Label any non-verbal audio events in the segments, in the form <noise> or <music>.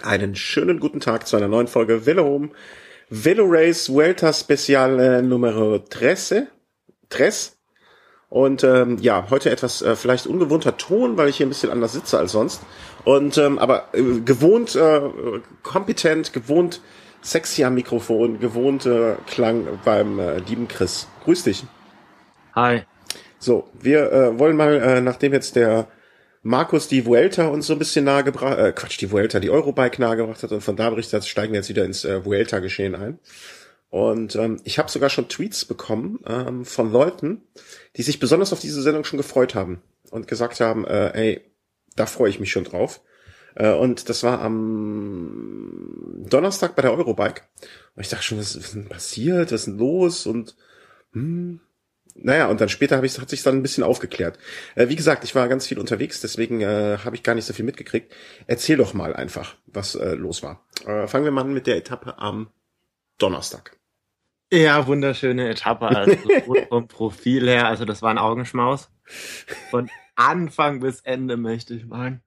Einen schönen guten Tag zu einer neuen Folge Velo Home. Velo Race Vuelta Special äh, Numero 13. Tres. Und ähm, ja, heute etwas äh, vielleicht ungewohnter Ton, weil ich hier ein bisschen anders sitze als sonst. Und ähm, aber äh, gewohnt äh, kompetent, gewohnt sexy am Mikrofon, gewohnt äh, Klang beim äh, lieben Chris. Grüß dich. Hi. So, wir äh, wollen mal, äh, nachdem jetzt der Markus die Vuelta uns so ein bisschen nahegebracht, äh, Quatsch, die Vuelta, die Eurobike nahegebracht hat und von da berichtet steigen wir jetzt wieder ins äh, Vuelta-Geschehen ein. Und ähm, ich habe sogar schon Tweets bekommen ähm, von Leuten, die sich besonders auf diese Sendung schon gefreut haben und gesagt haben, äh, ey, da freue ich mich schon drauf. Äh, und das war am Donnerstag bei der Eurobike. Und ich dachte schon, was ist denn passiert? Was ist denn los? Und hm, naja, und dann später hab ich, hat sich dann ein bisschen aufgeklärt. Äh, wie gesagt, ich war ganz viel unterwegs, deswegen äh, habe ich gar nicht so viel mitgekriegt. Erzähl doch mal einfach, was äh, los war. Äh, fangen wir mal an mit der Etappe am Donnerstag. Ja, wunderschöne Etappe, also <laughs> vom Profil her, also das war ein Augenschmaus. Von Anfang bis Ende möchte ich meinen.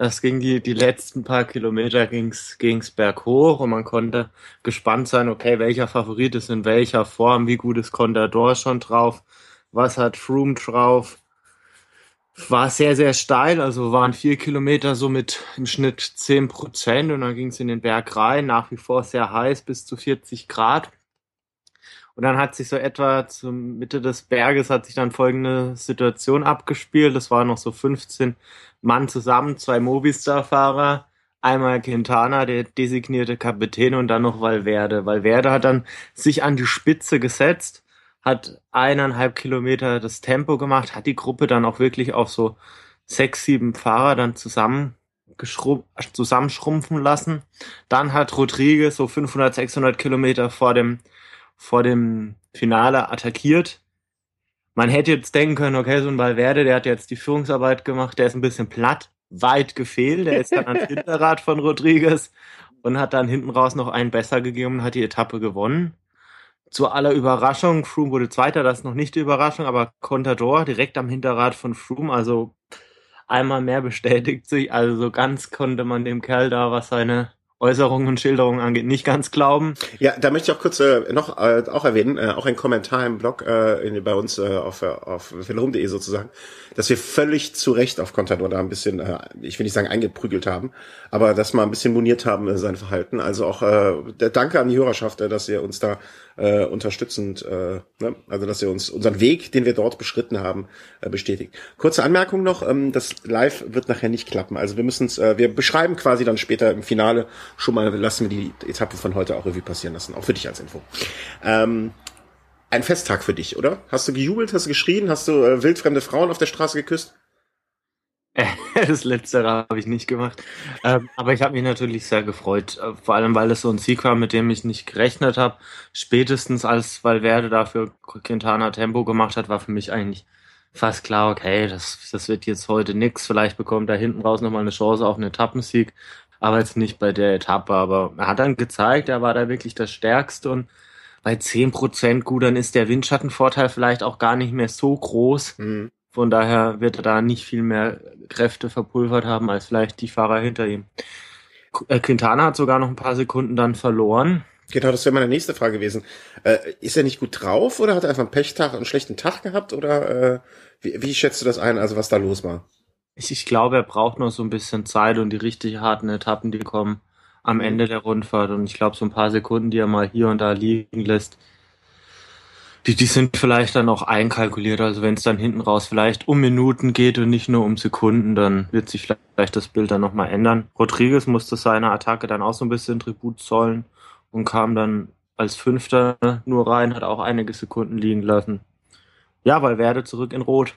Das ging die, die letzten paar Kilometer ging's, ging's berghoch und man konnte gespannt sein, okay, welcher Favorit ist in welcher Form, wie gut ist Contador schon drauf, was hat Froome drauf. War sehr, sehr steil, also waren vier Kilometer so mit im Schnitt zehn Prozent und dann ging's in den Berg rein, nach wie vor sehr heiß, bis zu 40 Grad. Und dann hat sich so etwa zur Mitte des Berges hat sich dann folgende Situation abgespielt. Das waren noch so 15 Mann zusammen, zwei Movistar-Fahrer, einmal Quintana, der designierte Kapitän und dann noch Valverde. Valverde hat dann sich an die Spitze gesetzt, hat eineinhalb Kilometer das Tempo gemacht, hat die Gruppe dann auch wirklich auf so sechs, sieben Fahrer dann zusammen zusammenschrumpfen lassen. Dann hat Rodriguez so 500, 600 Kilometer vor dem vor dem Finale attackiert. Man hätte jetzt denken können, okay, so ein Valverde, der hat jetzt die Führungsarbeit gemacht, der ist ein bisschen platt, weit gefehlt, der ist dann ans <laughs> Hinterrad von Rodriguez und hat dann hinten raus noch einen besser gegeben und hat die Etappe gewonnen. Zu aller Überraschung, Froome wurde Zweiter, das ist noch nicht die Überraschung, aber Contador direkt am Hinterrad von Froome, also einmal mehr bestätigt sich, also so ganz konnte man dem Kerl da, was seine Äußerungen und Schilderungen angeht, nicht ganz glauben. Ja, da möchte ich auch kurz äh, noch äh, auch erwähnen, äh, auch ein Kommentar im Blog äh, in, bei uns äh, auf, äh, auf filmhome.de sozusagen, dass wir völlig zu Recht auf Contador da ein bisschen, äh, ich will nicht sagen eingeprügelt haben, aber dass wir ein bisschen moniert haben äh, sein Verhalten. Also auch äh, der Danke an die Hörerschaft, äh, dass ihr uns da äh, unterstützend, äh, ne? also dass ihr uns unseren Weg, den wir dort beschritten haben, äh, bestätigt. Kurze Anmerkung noch, ähm, das Live wird nachher nicht klappen. Also wir müssen äh, wir beschreiben quasi dann später im Finale schon mal, lassen wir die Etappe von heute auch Revue passieren lassen, auch für dich als Info. Ähm, ein Festtag für dich, oder? Hast du gejubelt, hast du geschrien, hast du äh, wildfremde Frauen auf der Straße geküsst? <laughs> das letztere habe ich nicht gemacht. Ähm, aber ich habe mich natürlich sehr gefreut. Äh, vor allem, weil es so ein Sieg war, mit dem ich nicht gerechnet habe. Spätestens als Valverde dafür Quintana Tempo gemacht hat, war für mich eigentlich fast klar, okay, das, das wird jetzt heute nix. Vielleicht bekommt er hinten raus nochmal eine Chance auf einen Etappensieg. Aber jetzt nicht bei der Etappe. Aber er hat dann gezeigt, er war da wirklich das Stärkste und bei zehn Prozent gut, dann ist der Windschattenvorteil vielleicht auch gar nicht mehr so groß. Mhm. Von daher wird er da nicht viel mehr Kräfte verpulvert haben als vielleicht die Fahrer hinter ihm. Äh, Quintana hat sogar noch ein paar Sekunden dann verloren. Genau, das wäre meine nächste Frage gewesen. Äh, ist er nicht gut drauf oder hat er einfach einen Pechtag, einen schlechten Tag gehabt oder äh, wie, wie schätzt du das ein, also was da los war? Ich, ich glaube, er braucht noch so ein bisschen Zeit und die richtig harten Etappen, die kommen am mhm. Ende der Rundfahrt. Und ich glaube, so ein paar Sekunden, die er mal hier und da liegen lässt, die, die sind vielleicht dann auch einkalkuliert. Also wenn es dann hinten raus vielleicht um Minuten geht und nicht nur um Sekunden, dann wird sich vielleicht das Bild dann nochmal ändern. Rodriguez musste seiner Attacke dann auch so ein bisschen Tribut zollen und kam dann als Fünfter nur rein, hat auch einige Sekunden liegen lassen. Ja, weil Werde zurück in Rot.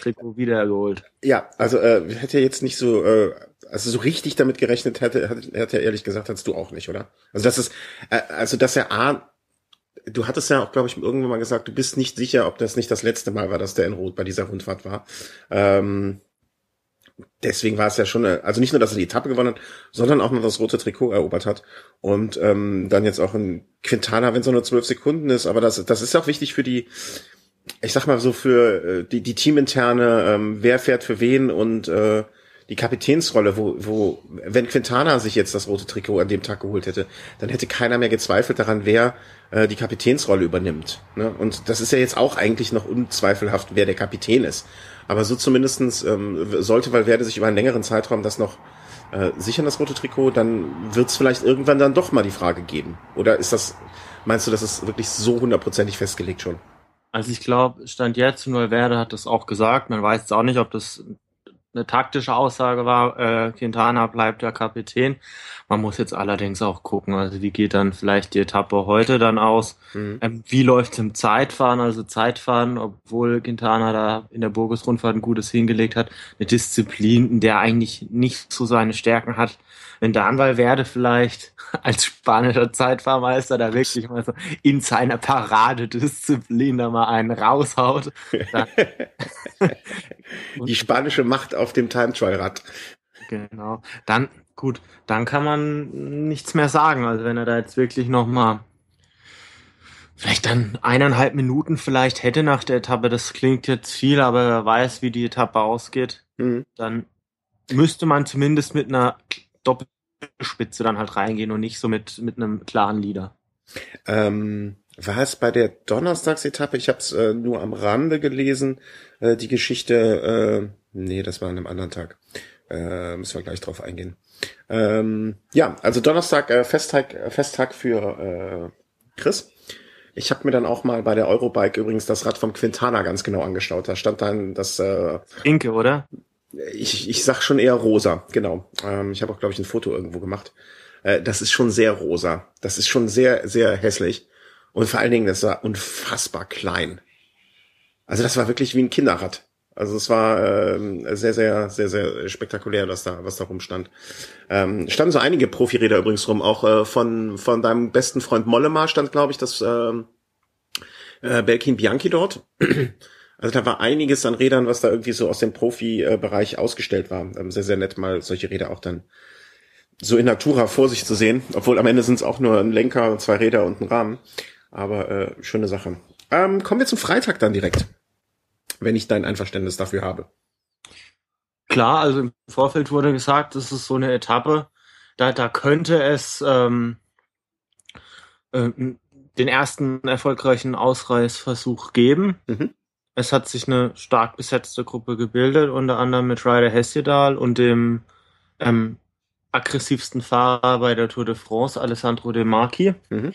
Trikot wiedergeholt. Ja, also äh, hätte jetzt nicht so, äh, also so richtig damit gerechnet hätte, hätte, hätte er ehrlich gesagt, hast du auch nicht, oder? Also das ist, äh, also dass er A du hattest ja auch, glaube ich, irgendwann mal gesagt, du bist nicht sicher, ob das nicht das letzte Mal war, dass der in Rot bei dieser Rundfahrt war. Ähm, deswegen war es ja schon, eine, also nicht nur, dass er die Etappe gewonnen hat, sondern auch noch das rote Trikot erobert hat. Und ähm, dann jetzt auch ein Quintana, wenn es nur zwölf Sekunden ist, aber das, das ist auch wichtig für die, ich sag mal so für äh, die, die teaminterne, ähm, wer fährt für wen und äh, die Kapitänsrolle, wo, wo, wenn Quintana sich jetzt das rote Trikot an dem Tag geholt hätte, dann hätte keiner mehr gezweifelt daran, wer äh, die Kapitänsrolle übernimmt. Ne? Und das ist ja jetzt auch eigentlich noch unzweifelhaft, wer der Kapitän ist. Aber so zumindestens ähm, sollte Valverde sich über einen längeren Zeitraum das noch äh, sichern, das rote Trikot, dann wird es vielleicht irgendwann dann doch mal die Frage geben. Oder ist das, meinst du, das ist wirklich so hundertprozentig festgelegt schon? Also ich glaube, Stand jetzt, Valverde hat das auch gesagt, man weiß jetzt auch nicht, ob das eine taktische Aussage war, äh, Quintana bleibt der Kapitän. Man muss jetzt allerdings auch gucken, also wie geht dann vielleicht die Etappe heute dann aus? Mhm. Ähm, wie läuft's im Zeitfahren? Also Zeitfahren, obwohl Quintana da in der Burgos-Rundfahrt ein gutes hingelegt hat, eine Disziplin, in der eigentlich nicht so seine Stärken hat. Wenn Dan Valverde vielleicht <laughs> als spanischer Zeitfahrmeister da wirklich mal so in seiner Paradedisziplin da mal einen raushaut. <laughs> die spanische Macht auf dem Time Trial Rad. Genau. Dann gut, dann kann man nichts mehr sagen. Also wenn er da jetzt wirklich noch mal vielleicht dann eineinhalb Minuten vielleicht hätte nach der Etappe, das klingt jetzt viel, aber er weiß, wie die Etappe ausgeht, mhm. dann müsste man zumindest mit einer Doppelspitze dann halt reingehen und nicht so mit, mit einem klaren Leader. Ähm, war es bei der Donnerstagsetappe? Ich habe es äh, nur am Rande gelesen, äh, die Geschichte. Äh, nee, das war an einem anderen Tag. Äh, müssen wir gleich drauf eingehen. Ähm, ja, also Donnerstag äh, Festtag, äh, Festtag für äh, Chris. Ich habe mir dann auch mal bei der Eurobike übrigens das Rad vom Quintana ganz genau angeschaut. Da stand dann das äh, Inke, oder? Ich, ich sag schon eher rosa, genau. Ähm, ich habe auch, glaube ich, ein Foto irgendwo gemacht. Äh, das ist schon sehr rosa. Das ist schon sehr, sehr hässlich. Und vor allen Dingen, das war unfassbar klein. Also das war wirklich wie ein Kinderrad. Also es war äh, sehr, sehr, sehr, sehr spektakulär, was da, was da rumstand. Ähm, standen so einige Profiräder übrigens rum, auch äh, von von deinem besten Freund Mollema stand, glaube ich, das äh, äh, Belkin Bianchi dort. Also da war einiges an Rädern, was da irgendwie so aus dem Profibereich ausgestellt war. Ähm, sehr, sehr nett, mal solche Räder auch dann so in Natura vor sich zu sehen. Obwohl am Ende sind es auch nur ein Lenker, zwei Räder und ein Rahmen. Aber äh, schöne Sache. Ähm, kommen wir zum Freitag dann direkt, wenn ich dein Einverständnis dafür habe. Klar, also im Vorfeld wurde gesagt, das ist so eine Etappe, da, da könnte es ähm, äh, den ersten erfolgreichen Ausreißversuch geben. Mhm. Es hat sich eine stark besetzte Gruppe gebildet, unter anderem mit Ryder Hesjedal und dem ähm, aggressivsten Fahrer bei der Tour de France, Alessandro De Marchi. Mhm.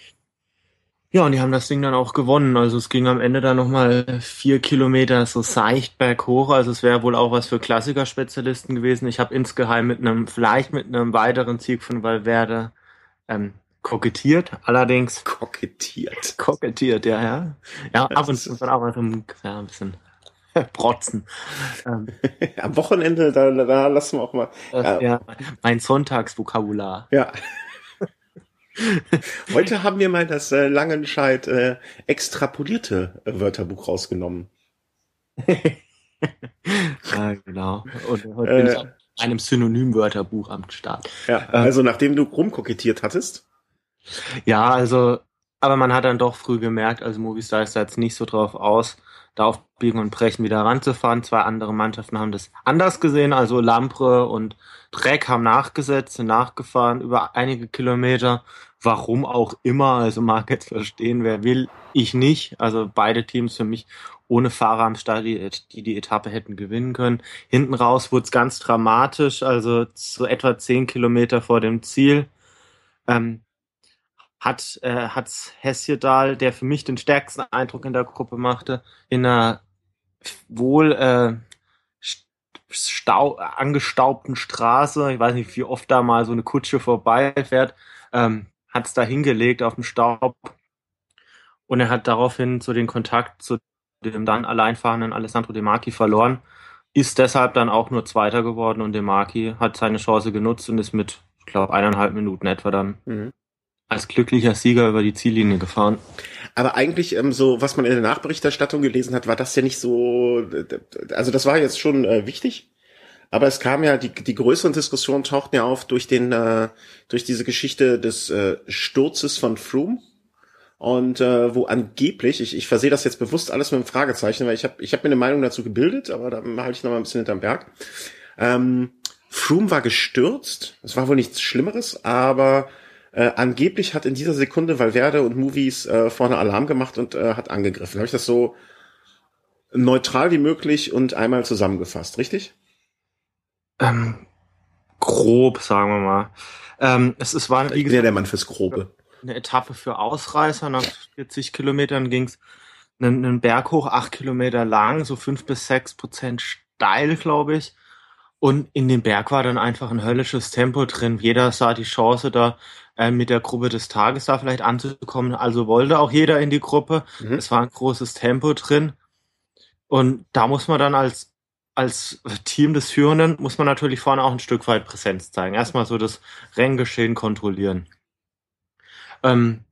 Ja, und die haben das Ding dann auch gewonnen. Also es ging am Ende dann nochmal vier Kilometer so seicht berghoch. Also es wäre wohl auch was für Klassikerspezialisten gewesen. Ich habe insgeheim mit einem, vielleicht mit einem weiteren Sieg von Valverde ähm, kokettiert. Allerdings. Kokettiert. Kokettiert, ja, ja. Ja, ab und zu auch mal so ein, ja, ein bisschen <laughs> protzen. Ähm, <laughs> Am Wochenende, da, da lassen wir auch mal. Ja, ja mein Sonntagsvokabular. Ja. <laughs> Heute haben wir mal das äh, Langenscheid äh, extrapolierte äh, Wörterbuch rausgenommen. <laughs> ja, genau. Und heute bin ich auf einem Synonym-Wörterbuch am Start. Ja, also nachdem du rumkokettiert hattest? Ja, also, aber man hat dann doch früh gemerkt, also Movistar ist da jetzt nicht so drauf aus, da auf Biegen und Brechen wieder ranzufahren. Zwei andere Mannschaften haben das anders gesehen, also Lampre und Dreck haben nachgesetzt, sind nachgefahren über einige Kilometer. Warum auch immer, also mag jetzt verstehen, wer will, ich nicht. Also beide Teams für mich ohne Fahrer am Start, die die, Etappe hätten gewinnen können. Hinten raus wurde es ganz dramatisch, also so etwa zehn Kilometer vor dem Ziel. Ähm, hat äh, hat's Hesjedal, der für mich den stärksten Eindruck in der Gruppe machte, in einer wohl äh, stau angestaubten Straße, ich weiß nicht, wie oft da mal so eine Kutsche vorbeifährt, ähm, hat es da hingelegt auf dem Staub. Und er hat daraufhin so den Kontakt zu dem dann alleinfahrenden Alessandro De Marchi verloren, ist deshalb dann auch nur Zweiter geworden und De Marchi hat seine Chance genutzt und ist mit, ich glaube, eineinhalb Minuten etwa dann mhm als glücklicher Sieger über die Ziellinie gefahren. Aber eigentlich, ähm, so was man in der Nachberichterstattung gelesen hat, war das ja nicht so. Also das war jetzt schon äh, wichtig. Aber es kam ja, die, die größeren Diskussionen tauchten ja auf durch den, äh, durch diese Geschichte des äh, Sturzes von Froome. Und äh, wo angeblich, ich, ich versehe das jetzt bewusst alles mit einem Fragezeichen, weil ich habe ich hab mir eine Meinung dazu gebildet, aber da halte ich noch mal ein bisschen hinterm Berg. Ähm, Froome war gestürzt. Es war wohl nichts Schlimmeres, aber äh, angeblich hat in dieser Sekunde Valverde und Movies äh, vorne Alarm gemacht und äh, hat angegriffen. Habe ich das so neutral wie möglich und einmal zusammengefasst, richtig? Ähm, grob, sagen wir mal. Ähm, es, es war, wie bin ja der Mann fürs Grobe. Eine Etappe für Ausreißer. Nach 40 Kilometern ging's einen, einen Berg hoch, acht Kilometer lang, so fünf bis sechs Prozent steil, glaube ich. Und in dem Berg war dann einfach ein höllisches Tempo drin. Jeder sah die Chance da äh, mit der Gruppe des Tages da vielleicht anzukommen. Also wollte auch jeder in die Gruppe. Mhm. Es war ein großes Tempo drin. Und da muss man dann als, als Team des Führenden, muss man natürlich vorne auch ein Stück weit Präsenz zeigen. Erstmal so das Renngeschehen kontrollieren. Ähm,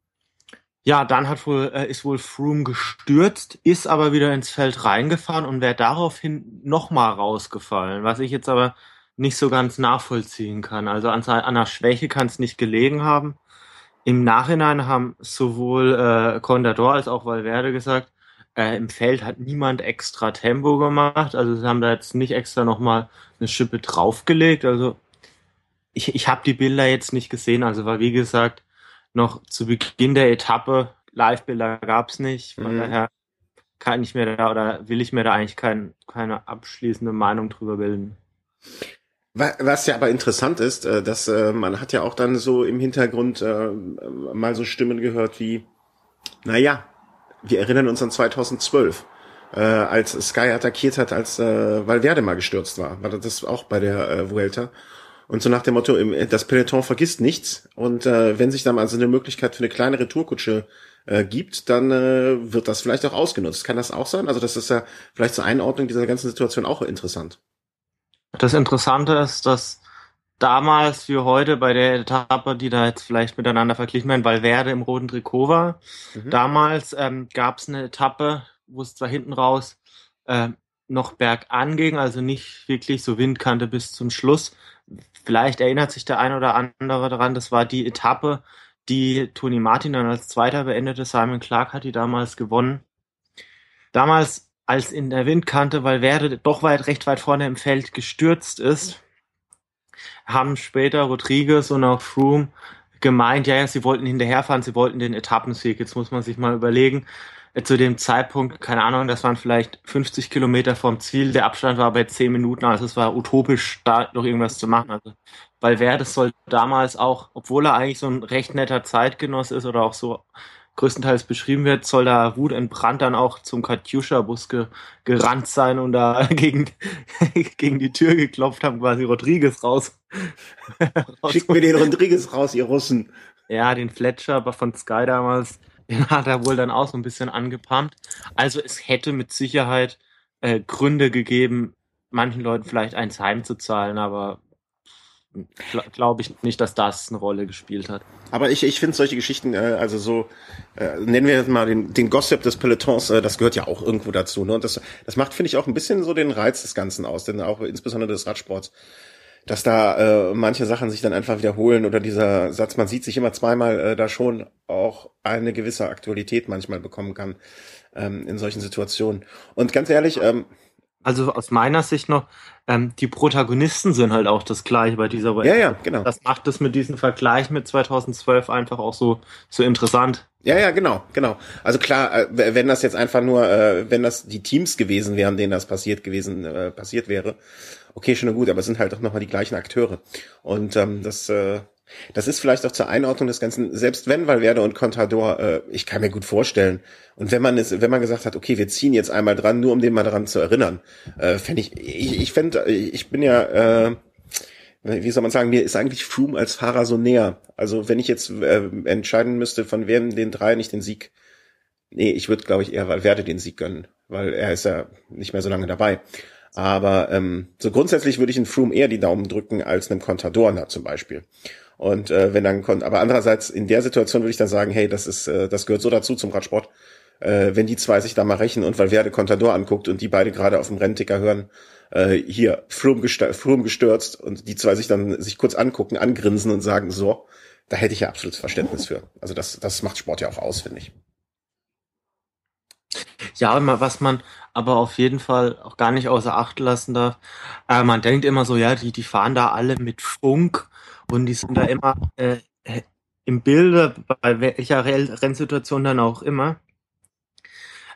ja, dann hat wohl, äh, ist wohl Froome gestürzt, ist aber wieder ins Feld reingefahren und wäre daraufhin nochmal rausgefallen, was ich jetzt aber nicht so ganz nachvollziehen kann. Also an, einer Schwäche kann es nicht gelegen haben. Im Nachhinein haben sowohl äh, Contador als auch Valverde gesagt, äh, im Feld hat niemand extra Tempo gemacht. Also sie haben da jetzt nicht extra nochmal eine Schippe draufgelegt. Also ich, ich habe die Bilder jetzt nicht gesehen. Also war wie gesagt noch zu Beginn der Etappe Live-Bilder gab's nicht. Von mhm. daher kann ich mir da oder will ich mir da eigentlich kein, keine abschließende Meinung drüber bilden. Was ja aber interessant ist, äh, dass äh, man hat ja auch dann so im Hintergrund äh, mal so Stimmen gehört wie, naja, wir erinnern uns an 2012, als Sky attackiert hat, als Valverde mal gestürzt war. War das auch bei der Vuelta? Und so nach dem Motto, das Peloton vergisst nichts. Und wenn sich dann also eine Möglichkeit für eine kleinere Tourkutsche gibt, dann wird das vielleicht auch ausgenutzt. Kann das auch sein? Also das ist ja vielleicht zur Einordnung dieser ganzen Situation auch interessant. Das Interessante ist, dass damals wie heute bei der Etappe, die da jetzt vielleicht miteinander verglichen werden, weil Werde im roten Trikot war. Mhm. Damals ähm, gab es eine Etappe, wo es zwar hinten raus äh, noch bergan ging, also nicht wirklich so Windkante bis zum Schluss. Vielleicht erinnert sich der ein oder andere daran, das war die Etappe, die Toni Martin dann als Zweiter beendete. Simon Clark hat die damals gewonnen. Damals als in der Windkante, weil Werde doch weit, recht weit vorne im Feld gestürzt ist, haben später Rodriguez und auch Froome gemeint, ja, ja, sie wollten hinterherfahren, sie wollten den Etappensieg. Jetzt muss man sich mal überlegen, äh, zu dem Zeitpunkt, keine Ahnung, das waren vielleicht 50 Kilometer vom Ziel, der Abstand war bei 10 Minuten, also es war utopisch, da noch irgendwas zu machen. Also, weil Werde soll damals auch, obwohl er eigentlich so ein recht netter Zeitgenoss ist oder auch so größtenteils beschrieben wird, soll da Wut entbrannt dann auch zum Katjuscha-Bus ge gerannt sein und da <laughs> gegen, gegen die Tür geklopft haben, quasi Rodriguez raus. <laughs> Schickt mir den Rodriguez raus, ihr Russen. Ja, den Fletcher aber von Sky damals, den hat er wohl dann auch so ein bisschen angepumpt. Also es hätte mit Sicherheit äh, Gründe gegeben, manchen Leuten vielleicht eins heimzuzahlen, aber glaube ich nicht, dass das eine Rolle gespielt hat. Aber ich, ich finde solche Geschichten, äh, also so, äh, nennen wir jetzt mal den, den Gossip des Pelotons, äh, das gehört ja auch irgendwo dazu. Ne? Und das, das macht, finde ich, auch ein bisschen so den Reiz des Ganzen aus, denn auch insbesondere des Radsports, dass da äh, manche Sachen sich dann einfach wiederholen oder dieser Satz, man sieht sich immer zweimal, äh, da schon auch eine gewisse Aktualität manchmal bekommen kann ähm, in solchen Situationen. Und ganz ehrlich, ähm, also aus meiner Sicht noch, ähm, die Protagonisten sind halt auch das gleiche bei dieser Welt. Ja, ja, genau. Das macht es mit diesem Vergleich mit 2012 einfach auch so, so interessant. Ja, ja, genau, genau. Also klar, äh, wenn das jetzt einfach nur, äh, wenn das die Teams gewesen wären, denen das passiert gewesen, äh, passiert wäre, okay, schon gut, aber es sind halt doch nochmal die gleichen Akteure. Und ähm, das, äh, das ist vielleicht auch zur Einordnung des Ganzen, selbst wenn Valverde und Contador, äh, ich kann mir gut vorstellen, und wenn man es, wenn man gesagt hat, okay, wir ziehen jetzt einmal dran, nur um den mal daran zu erinnern, äh, fände ich, ich, ich fände, ich bin ja, äh, wie soll man sagen, mir ist eigentlich Froome als Fahrer so näher. Also wenn ich jetzt äh, entscheiden müsste, von wem den drei nicht den Sieg, nee, ich würde, glaube ich, eher Valverde den Sieg gönnen, weil er ist ja nicht mehr so lange dabei. Aber ähm, so grundsätzlich würde ich in Froome eher die Daumen drücken als einem Contador zum Beispiel. Und äh, wenn dann kommt, aber andererseits in der Situation würde ich dann sagen, hey, das ist, äh, das gehört so dazu zum Radsport. Äh, wenn die zwei sich da mal rächen und Valverde Contador anguckt und die beide gerade auf dem Rennticker hören, äh, hier Froome, gestört, Froome gestürzt und die zwei sich dann sich kurz angucken, angrinsen und sagen, so, da hätte ich ja absolutes Verständnis für. Also das, das macht Sport ja auch aus, finde ich. Ja, was man aber auf jeden Fall auch gar nicht außer Acht lassen darf, äh, man denkt immer so, ja, die, die fahren da alle mit Funk und die sind da immer äh, im Bilde, bei welcher Rennsituation dann auch immer.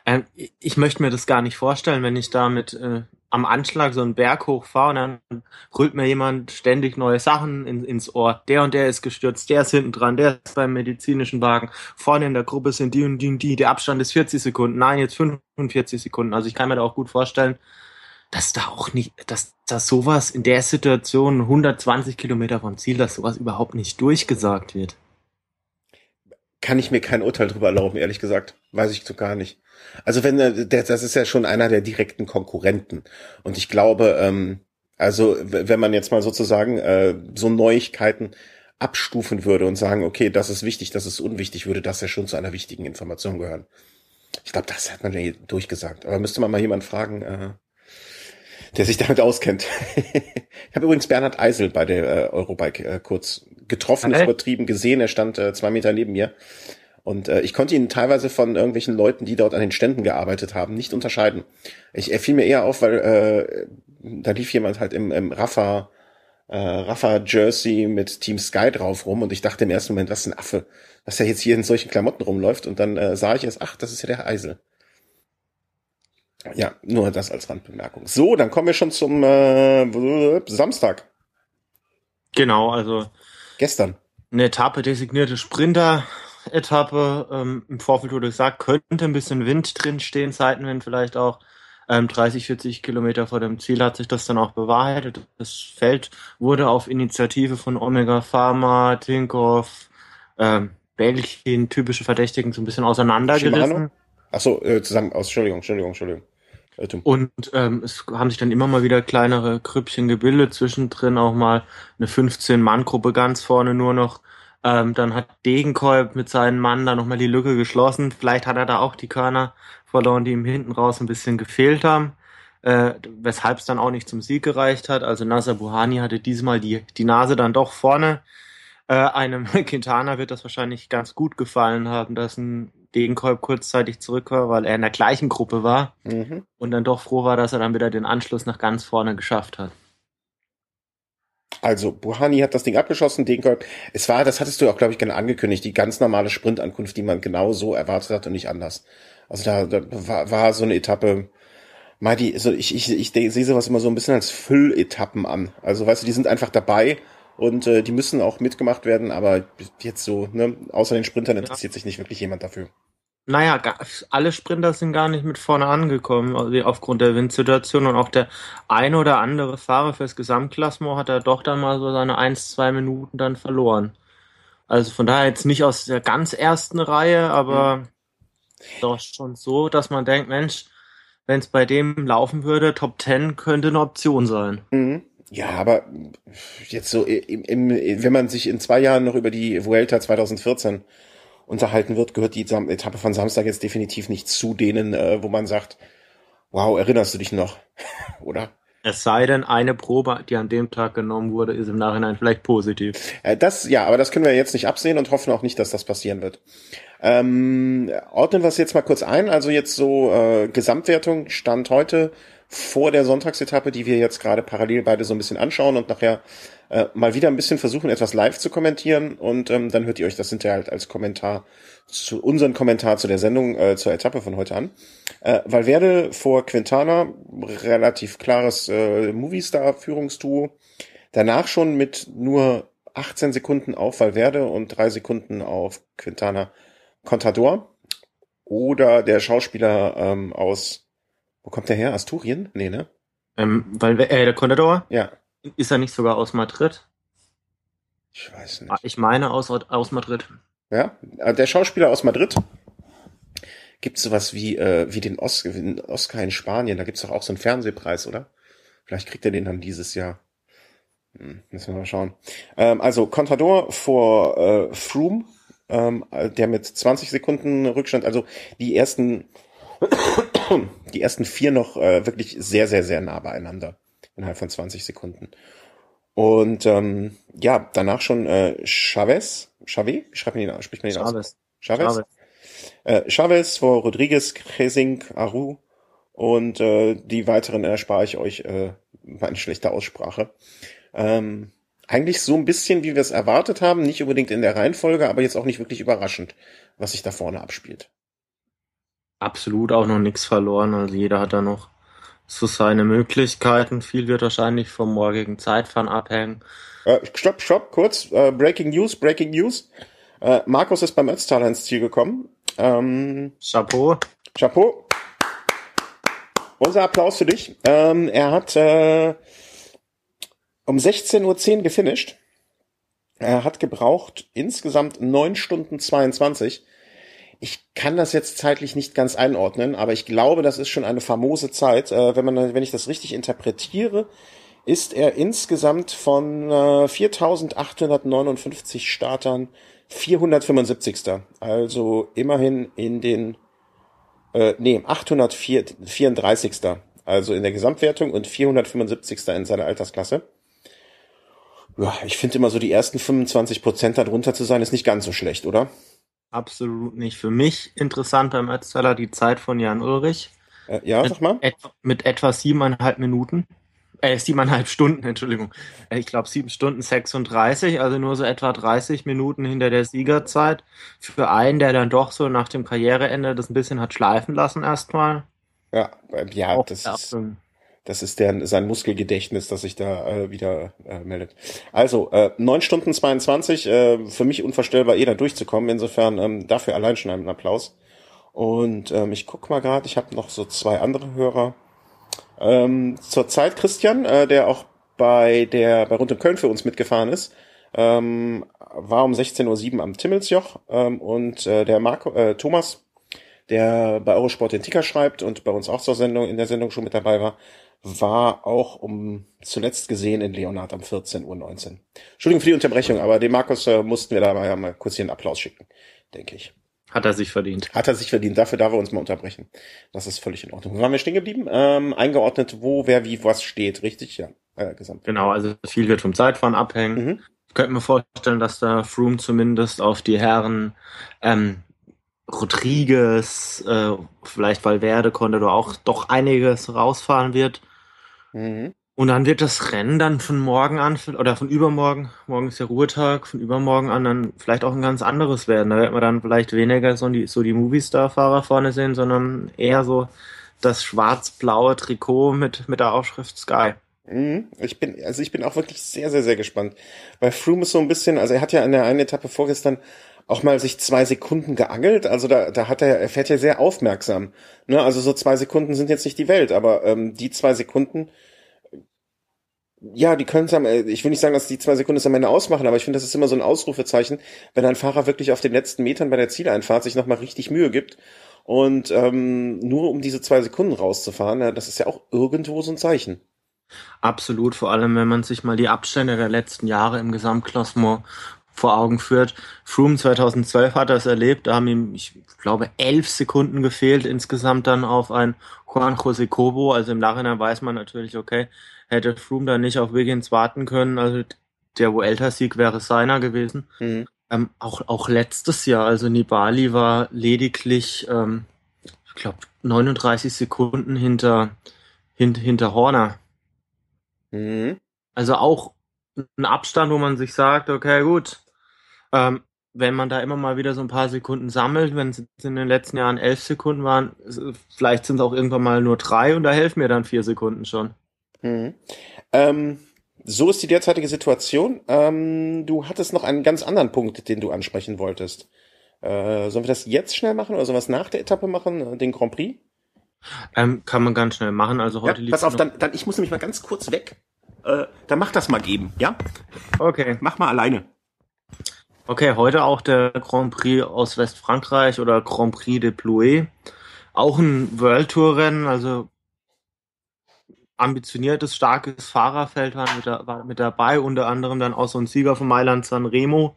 Ähm, ich möchte mir das gar nicht vorstellen, wenn ich da mit äh, am Anschlag so einen Berg hochfahre und dann brüllt mir jemand ständig neue Sachen in, ins Ohr. Der und der ist gestürzt, der ist hinten dran, der ist beim medizinischen Wagen. Vorne in der Gruppe sind die und die und die. Der Abstand ist 40 Sekunden. Nein, jetzt 45 Sekunden. Also ich kann mir da auch gut vorstellen, dass da auch nicht, dass, dass sowas in der Situation 120 Kilometer vom Ziel, dass sowas überhaupt nicht durchgesagt wird. Kann ich mir kein Urteil drüber erlauben, ehrlich gesagt. Weiß ich so gar nicht. Also wenn äh, der, das ist ja schon einer der direkten Konkurrenten. Und ich glaube, ähm, also wenn man jetzt mal sozusagen äh, so Neuigkeiten abstufen würde und sagen, okay, das ist wichtig, das ist unwichtig, würde das ja schon zu einer wichtigen Information gehören. Ich glaube, das hat man ja durchgesagt. Aber müsste man mal jemand fragen, äh, der sich damit auskennt. <laughs> ich habe übrigens Bernhard Eisel bei der äh, Eurobike äh, kurz getroffen, okay. übertrieben gesehen. Er stand äh, zwei Meter neben mir. Und äh, ich konnte ihn teilweise von irgendwelchen Leuten, die dort an den Ständen gearbeitet haben, nicht unterscheiden. Ich, er fiel mir eher auf, weil äh, da lief jemand halt im, im Rafa, äh, Rafa Jersey mit Team Sky drauf rum und ich dachte im ersten Moment, was ein Affe, dass er jetzt hier in solchen Klamotten rumläuft und dann äh, sah ich es, ach, das ist ja der Eisel. Ja, nur das als Randbemerkung. So, dann kommen wir schon zum äh, Samstag. Genau, also gestern. Eine Etappe designierte Sprinter Etappe. Ähm, Im Vorfeld wurde gesagt, könnte ein bisschen Wind drin stehen, Seitenwind vielleicht auch. Ähm, 30, 40 Kilometer vor dem Ziel hat sich das dann auch bewahrheitet. Das Feld wurde auf Initiative von Omega Pharma, Tinkoff, ähm, Belgien, typische Verdächtigen so ein bisschen auseinandergerissen. Achso, äh, zusammen aus, Entschuldigung, Entschuldigung, Entschuldigung. Und ähm, es haben sich dann immer mal wieder kleinere Krüppchen gebildet, zwischendrin auch mal eine 15-Mann-Gruppe ganz vorne nur noch. Ähm, dann hat Degenkolb mit seinen Mann da nochmal die Lücke geschlossen. Vielleicht hat er da auch die Körner verloren, die ihm hinten raus ein bisschen gefehlt haben. Äh, weshalb es dann auch nicht zum Sieg gereicht hat. Also Nasser Buhani hatte diesmal die, die Nase dann doch vorne. Äh, einem <laughs> Quintana wird das wahrscheinlich ganz gut gefallen haben, dass ein Degenkolb kurzzeitig zurück war, weil er in der gleichen Gruppe war mhm. und dann doch froh war, dass er dann wieder den Anschluss nach ganz vorne geschafft hat. Also, Buhani hat das Ding abgeschossen, Degenkolb. Es war, das hattest du auch, glaube ich, gerne angekündigt, die ganz normale Sprintankunft, die man genau so erwartet hat und nicht anders. Also da, da war, war so eine Etappe, mal die, also ich, ich, ich, ich sehe sowas immer so ein bisschen als Fülletappen an. Also weißt du, die sind einfach dabei und äh, die müssen auch mitgemacht werden, aber jetzt so, ne, außer den Sprintern interessiert ja. sich nicht wirklich jemand dafür. Naja, alle Sprinter sind gar nicht mit vorne angekommen, also aufgrund der Windsituation und auch der ein oder andere Fahrer fürs Gesamtklassement hat er doch dann mal so seine eins, zwei Minuten dann verloren. Also von daher jetzt nicht aus der ganz ersten Reihe, aber mhm. doch schon so, dass man denkt, Mensch, wenn es bei dem laufen würde, Top 10 könnte eine Option sein. Mhm. Ja, aber jetzt so, im, im, wenn man sich in zwei Jahren noch über die Vuelta 2014 unterhalten wird, gehört die Etappe von Samstag jetzt definitiv nicht zu denen, äh, wo man sagt, wow, erinnerst du dich noch? <laughs> Oder? Es sei denn, eine Probe, die an dem Tag genommen wurde, ist im Nachhinein vielleicht positiv. Äh, das, ja, aber das können wir jetzt nicht absehen und hoffen auch nicht, dass das passieren wird. Ähm, ordnen wir es jetzt mal kurz ein. Also jetzt so äh, Gesamtwertung stand heute vor der Sonntagsetappe, die wir jetzt gerade parallel beide so ein bisschen anschauen und nachher äh, mal wieder ein bisschen versuchen, etwas live zu kommentieren und ähm, dann hört ihr euch das hinterher halt als Kommentar zu unseren Kommentar zu der Sendung, äh, zur Etappe von heute an. Äh, Valverde vor Quintana, relativ klares äh, Movistar-Führungstour. Danach schon mit nur 18 Sekunden auf Valverde und drei Sekunden auf Quintana Contador. Oder der Schauspieler ähm, aus, wo kommt der her? Asturien? Nee, ne? Ähm, weil, äh, der Contador? Ja. Ist er nicht sogar aus Madrid? Ich weiß nicht. Ah, ich meine aus, aus Madrid. Ja, äh, der Schauspieler aus Madrid. Gibt es sowas wie, äh, wie den Oscar, den Oscar in Spanien? Da gibt es doch auch so einen Fernsehpreis, oder? Vielleicht kriegt er den dann dieses Jahr. Hm, müssen wir mal schauen. Ähm, also Contador vor äh, Froome, ähm, der mit 20 Sekunden Rückstand, also die ersten, <coughs> die ersten vier noch äh, wirklich sehr, sehr, sehr nah beieinander innerhalb von 20 Sekunden. Und ähm, ja, danach schon äh, Chavez, Chavez, schreibt man ihn, spricht man ihn Chavez. aus? Chavez. Chavez. äh, Chavez vor Rodriguez, Kresing, Aru und äh, die weiteren erspare ich euch äh, meine schlechte Aussprache. Ähm, eigentlich so ein bisschen, wie wir es erwartet haben, nicht unbedingt in der Reihenfolge, aber jetzt auch nicht wirklich überraschend, was sich da vorne abspielt. Absolut auch noch nichts verloren, also jeder hat da noch so seine Möglichkeiten. Viel wird wahrscheinlich vom morgigen Zeitfahren abhängen. Äh, stopp, stopp, kurz. Äh, Breaking News, Breaking News. Äh, Markus ist beim Ötztaler ins Ziel gekommen. Ähm, Chapeau. Chapeau. Unser Applaus für dich. Ähm, er hat äh, um 16.10 Uhr gefinisht. Er hat gebraucht insgesamt neun Stunden 22. Ich kann das jetzt zeitlich nicht ganz einordnen, aber ich glaube, das ist schon eine famose Zeit. Äh, wenn man, wenn ich das richtig interpretiere, ist er insgesamt von äh, 4.859 Startern 475. Also immerhin in den, äh, nee, 834. Also in der Gesamtwertung und 475. in seiner Altersklasse. Ja, ich finde immer so die ersten 25 Prozent darunter zu sein, ist nicht ganz so schlecht, oder? Absolut nicht. Für mich interessant beim Ötztaler die Zeit von Jan Ulrich. Äh, ja, sag mal. Et mit etwa siebeneinhalb Minuten. Äh, siebeneinhalb Stunden, Entschuldigung. Äh, ich glaube sieben Stunden 36, also nur so etwa 30 Minuten hinter der Siegerzeit. Für einen, der dann doch so nach dem Karriereende das ein bisschen hat schleifen lassen erstmal. Ja, ja, das ist, das ist der, sein Muskelgedächtnis, das sich da äh, wieder äh, meldet. Also, äh, 9 Stunden 22, äh, für mich unvorstellbar, eh da durchzukommen. Insofern ähm, dafür allein schon einen Applaus. Und ähm, ich guck mal gerade, ich habe noch so zwei andere Hörer. Ähm, zur Zeit Christian, äh, der auch bei der bei Rund um Köln für uns mitgefahren ist, ähm, war um 16.07 Uhr am Timmelsjoch ähm, und äh, der Marco, äh, Thomas, der bei Eurosport den Ticker schreibt und bei uns auch zur Sendung in der Sendung schon mit dabei war, war auch um zuletzt gesehen in Leonard am 14.19 Uhr. Entschuldigung für die Unterbrechung, aber dem Markus äh, mussten wir dabei ja mal kurz hier einen Applaus schicken, denke ich. Hat er sich verdient. Hat er sich verdient. Dafür darf er uns mal unterbrechen. Das ist völlig in Ordnung. Wo waren wir stehen geblieben? Ähm, eingeordnet, wo, wer, wie, was steht, richtig? Ja, äh, gesamt. Genau, also viel wird vom Zeitfahren abhängen. Mhm. Ich könnte mir vorstellen, dass da Froome zumindest auf die Herren ähm, Rodriguez, äh, vielleicht Valverde konnte da auch doch einiges rausfahren wird. Mhm. Und dann wird das Rennen dann von morgen an oder von übermorgen, morgen ist der Ruhetag, von übermorgen an dann vielleicht auch ein ganz anderes werden. Da wird man dann vielleicht weniger so die, so die Movie-Star-Fahrer vorne sehen, sondern eher so das schwarz-blaue Trikot mit, mit der Aufschrift Sky. Mhm. Ich bin, also ich bin auch wirklich sehr, sehr, sehr gespannt. Weil Froome ist so ein bisschen, also er hat ja in der einen Etappe vorgestern auch mal sich zwei Sekunden geangelt. Also da, da hat er, er fährt ja sehr aufmerksam. Ne? Also so zwei Sekunden sind jetzt nicht die Welt, aber ähm, die zwei Sekunden, ja, die können es am, äh, ich will nicht sagen, dass die zwei Sekunden es am Ende ausmachen, aber ich finde, das ist immer so ein Ausrufezeichen, wenn ein Fahrer wirklich auf den letzten Metern bei der Zieleinfahrt sich nochmal richtig Mühe gibt und ähm, nur um diese zwei Sekunden rauszufahren, das ist ja auch irgendwo so ein Zeichen. Absolut, vor allem wenn man sich mal die Abstände der letzten Jahre im Gesamtklassement vor Augen führt. Froome 2012 hat das erlebt, da haben ihm, ich glaube, elf Sekunden gefehlt insgesamt dann auf ein Juan José Cobo. Also im Nachhinein weiß man natürlich, okay, hätte Froome da nicht auf Wiggins warten können. Also der Vuelta-Sieg wäre seiner gewesen. Mhm. Ähm, auch, auch letztes Jahr, also Nibali war lediglich, ähm, ich glaube, 39 Sekunden hinter, hint, hinter Horner. Mhm. Also auch ein Abstand, wo man sich sagt, okay, gut, ähm, wenn man da immer mal wieder so ein paar Sekunden sammelt, wenn es in den letzten Jahren elf Sekunden waren, vielleicht sind es auch irgendwann mal nur drei und da helfen mir dann vier Sekunden schon. Mhm. Ähm, so ist die derzeitige Situation. Ähm, du hattest noch einen ganz anderen Punkt, den du ansprechen wolltest. Äh, sollen wir das jetzt schnell machen oder sollen wir es nach der Etappe machen, den Grand Prix? Ähm, kann man ganz schnell machen. Also heute ja, Pass auf, dann, dann ich muss nämlich mal ganz kurz weg. Äh, dann mach das mal geben, ja? Okay. Mach mal alleine. Okay, heute auch der Grand Prix aus Westfrankreich oder Grand Prix de Plouet. Auch ein World Tour Rennen, also ambitioniertes, starkes Fahrerfeld war mit, da, war mit dabei, unter anderem dann auch so ein Sieger von Mailand Sanremo.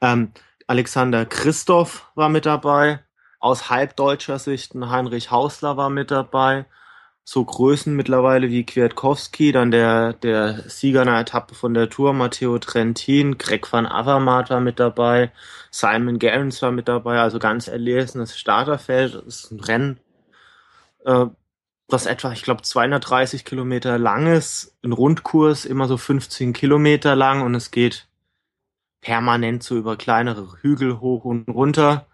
Ähm, Alexander Christoph war mit dabei. Aus halbdeutscher Sicht ein Heinrich Hausler war mit dabei. so Größen mittlerweile wie Kwiatkowski, dann der, der Sieger einer Etappe von der Tour, Matteo Trentin, Greg van Avermaet war mit dabei, Simon Gerrans war mit dabei, also ganz erlesenes Starterfeld. Das ist ein Rennen, äh, das etwa, ich glaube, 230 Kilometer lang ist, ein Rundkurs, immer so 15 Kilometer lang. Und es geht permanent so über kleinere Hügel hoch und runter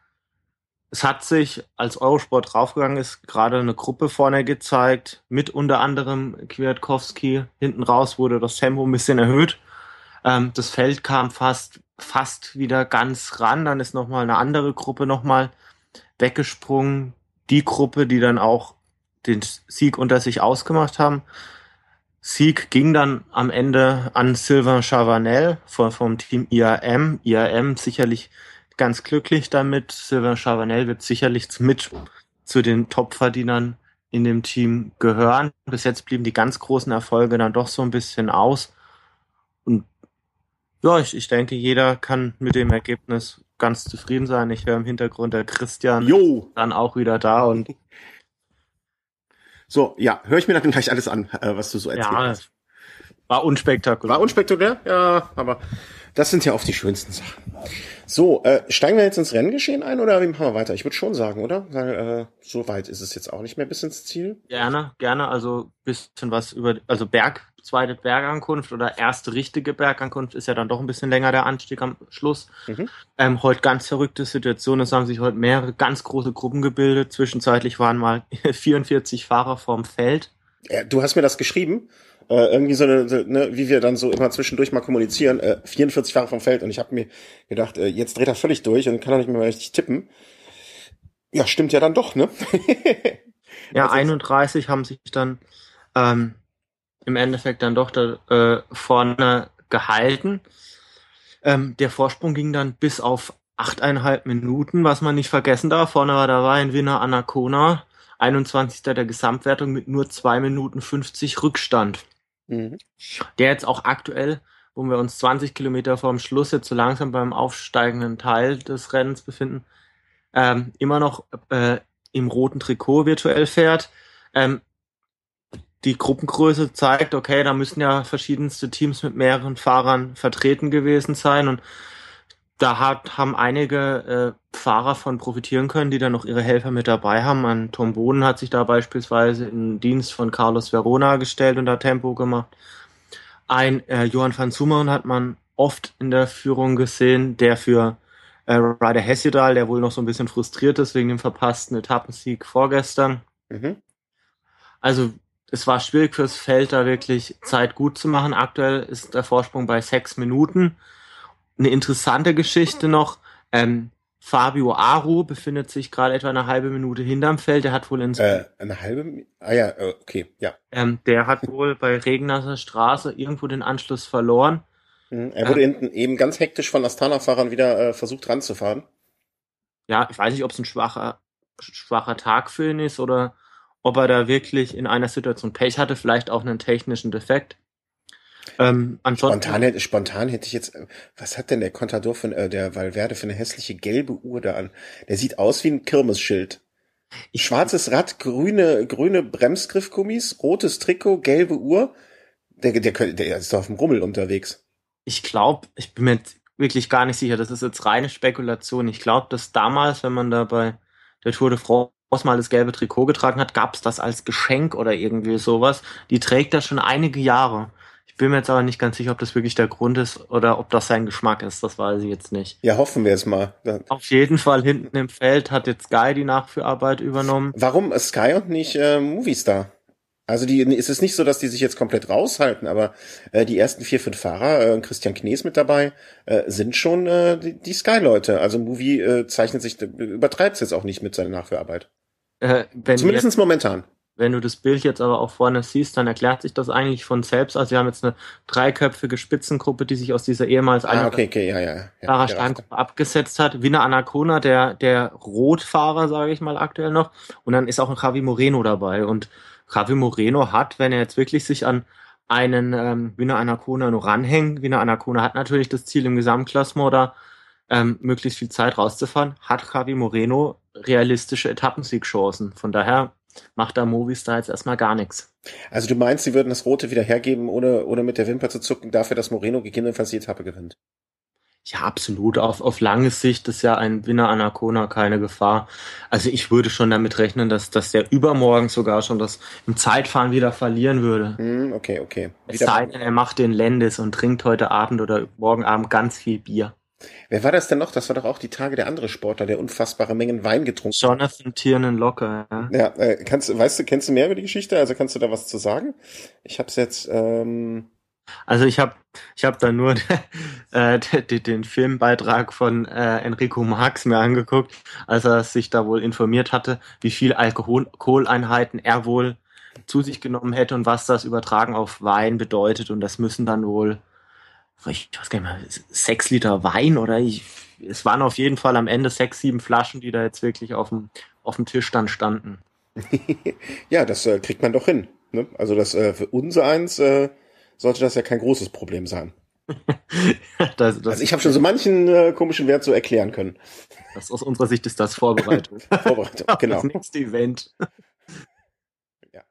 es hat sich, als Eurosport draufgegangen ist, gerade eine Gruppe vorne gezeigt, mit unter anderem Kwiatkowski. Hinten raus wurde das Tempo ein bisschen erhöht. Ähm, das Feld kam fast, fast wieder ganz ran. Dann ist nochmal eine andere Gruppe nochmal weggesprungen. Die Gruppe, die dann auch den Sieg unter sich ausgemacht haben. Sieg ging dann am Ende an Sylvain Chavanel vom, vom Team IAM. IAM sicherlich ganz glücklich damit. Sylvain Chavanel wird sicherlich mit zu den Topverdienern in dem Team gehören. Bis jetzt blieben die ganz großen Erfolge dann doch so ein bisschen aus. Und ja, ich, ich denke, jeder kann mit dem Ergebnis ganz zufrieden sein. Ich höre im Hintergrund der Christian jo. dann auch wieder da und so, ja, höre ich mir dann gleich alles an, äh, was du so erzählst. ja, hast. War unspektakulär. War unspektakulär, ja, aber das sind ja oft die schönsten Sachen. So, äh, steigen wir jetzt ins Renngeschehen ein oder wie machen wir weiter? Ich würde schon sagen, oder? Weil äh, so weit ist es jetzt auch nicht mehr bis ins Ziel. Gerne, gerne. Also bisschen was über, also Berg, zweite Bergankunft oder erste richtige Bergankunft ist ja dann doch ein bisschen länger der Anstieg am Schluss. Mhm. Ähm, heute ganz verrückte Situation. Es haben sich heute mehrere ganz große Gruppen gebildet. Zwischenzeitlich waren mal <laughs> 44 Fahrer vorm Feld. Ja, du hast mir das geschrieben äh, irgendwie so eine, ne, wie wir dann so immer zwischendurch mal kommunizieren, äh, 44 Fahrer vom Feld und ich habe mir gedacht, äh, jetzt dreht er völlig durch und kann auch nicht mehr richtig tippen. Ja, stimmt ja dann doch, ne? <laughs> ja, 31 haben sich dann ähm, im Endeffekt dann doch da, äh, vorne gehalten. Ähm, der Vorsprung ging dann bis auf achteinhalb Minuten, was man nicht vergessen darf. Vorne war dabei ein Winner Anacona, 21. der Gesamtwertung mit nur zwei Minuten 50 Rückstand. Mhm. Der jetzt auch aktuell, wo wir uns 20 Kilometer vor dem Schluss jetzt so langsam beim aufsteigenden Teil des Rennens befinden, ähm, immer noch äh, im roten Trikot virtuell fährt. Ähm, die Gruppengröße zeigt, okay, da müssen ja verschiedenste Teams mit mehreren Fahrern vertreten gewesen sein und da hat, haben einige äh, Fahrer von profitieren können, die dann noch ihre Helfer mit dabei haben. An Tom Bohnen hat sich da beispielsweise in Dienst von Carlos Verona gestellt und da Tempo gemacht. Ein äh, Johann van Zummern hat man oft in der Führung gesehen, der für äh, Ryder Hesjedal, der wohl noch so ein bisschen frustriert ist wegen dem verpassten Etappensieg vorgestern. Mhm. Also es war schwierig fürs Feld, da wirklich Zeit gut zu machen. Aktuell ist der Vorsprung bei sechs Minuten eine interessante Geschichte noch. Ähm, Fabio Aru befindet sich gerade etwa eine halbe Minute hinterm Feld. Der hat wohl in äh, eine halbe Ah ja, äh, okay, ja. Ähm, der hat wohl bei Regnasser Straße irgendwo den Anschluss verloren. Mhm, er wurde äh, hinten eben ganz hektisch von Astana-Fahrern wieder äh, versucht ranzufahren. Ja, ich weiß nicht, ob es ein schwacher, schwacher Tag für ihn ist oder ob er da wirklich in einer Situation Pech hatte, vielleicht auch einen technischen Defekt. Ähm, spontan, spontan hätte ich jetzt, was hat denn der Contador von äh, der Valverde für eine hässliche gelbe Uhr da an? Der sieht aus wie ein Kirmesschild. Schwarzes Rad, grüne, grüne Bremsgriffgummis, rotes Trikot, gelbe Uhr. Der, der, der ist doch auf dem Rummel unterwegs. Ich glaube, ich bin mir wirklich gar nicht sicher. Das ist jetzt reine Spekulation. Ich glaube, dass damals, wenn man da bei der Tour de France mal das gelbe Trikot getragen hat, gab es das als Geschenk oder irgendwie sowas. Die trägt das schon einige Jahre. Ich bin mir jetzt aber nicht ganz sicher, ob das wirklich der Grund ist oder ob das sein Geschmack ist. Das weiß ich jetzt nicht. Ja, hoffen wir es mal. Auf jeden Fall hinten im Feld hat jetzt Sky die Nachführarbeit übernommen. Warum Sky und nicht äh, Movistar? Also die ist es nicht so, dass die sich jetzt komplett raushalten, aber äh, die ersten vier, fünf Fahrer, äh, Christian Knees mit dabei, äh, sind schon äh, die, die Sky-Leute. Also Movie äh, zeichnet sich, übertreibt es jetzt auch nicht mit seiner Nachführarbeit. Äh, Zumindest momentan. Wenn du das Bild jetzt aber auch vorne siehst, dann erklärt sich das eigentlich von selbst. Also wir haben jetzt eine dreiköpfige Spitzengruppe, die sich aus dieser ehemals ah, okay, okay, ja, ja, ja, Steingruppe abgesetzt hat. Wiener Anacona, der, der Rotfahrer, sage ich mal aktuell noch. Und dann ist auch ein Javi Moreno dabei. Und Javi Moreno hat, wenn er jetzt wirklich sich an einen ähm, Wiener Anacona nur ranhängt, Wiener Anacona hat natürlich das Ziel im Gesamtklassement da ähm, möglichst viel Zeit rauszufahren, hat Javi Moreno realistische Etappensiegchancen. Von daher macht da Movistar jetzt erstmal gar nichts. Also du meinst, sie würden das Rote wieder hergeben, ohne, ohne mit der Wimper zu zucken, dafür, dass Moreno gegebenenfalls die Etappe gewinnt? Ja, absolut. Auf, auf lange Sicht ist ja ein Winner Anacona keine Gefahr. Also ich würde schon damit rechnen, dass, dass der übermorgen sogar schon das im Zeitfahren wieder verlieren würde. Hm, okay, okay. Es sei denn, er macht den Lendes und trinkt heute Abend oder morgen Abend ganz viel Bier. Wer war das denn noch? Das war doch auch die Tage der andere Sportler, der unfassbare Mengen Wein getrunken hat. Jonathan Tiernan Locker, ja. Ja, äh, kannst, weißt du, kennst du mehr über die Geschichte? Also kannst du da was zu sagen? Ich hab's jetzt, ähm, also ich habe ich hab da nur <laughs> äh, den Filmbeitrag von äh, Enrico Marx mir angeguckt, als er sich da wohl informiert hatte, wie viel Alkoholeinheiten er wohl zu sich genommen hätte und was das übertragen auf Wein bedeutet. Und das müssen dann wohl, ich weiß gar nicht mehr, sechs Liter Wein oder ich, es waren auf jeden Fall am Ende sechs, sieben Flaschen, die da jetzt wirklich auf dem, auf dem Tisch dann standen. <laughs> ja, das äh, kriegt man doch hin. Ne? Also das äh, für uns eins äh, sollte das ja kein großes Problem sein. <laughs> das, das also ich habe schon so manchen äh, komischen Wert so erklären können. Das, aus unserer Sicht ist das Vorbereitung. <laughs> Vorbereitung, genau. Das nächste Event. ja.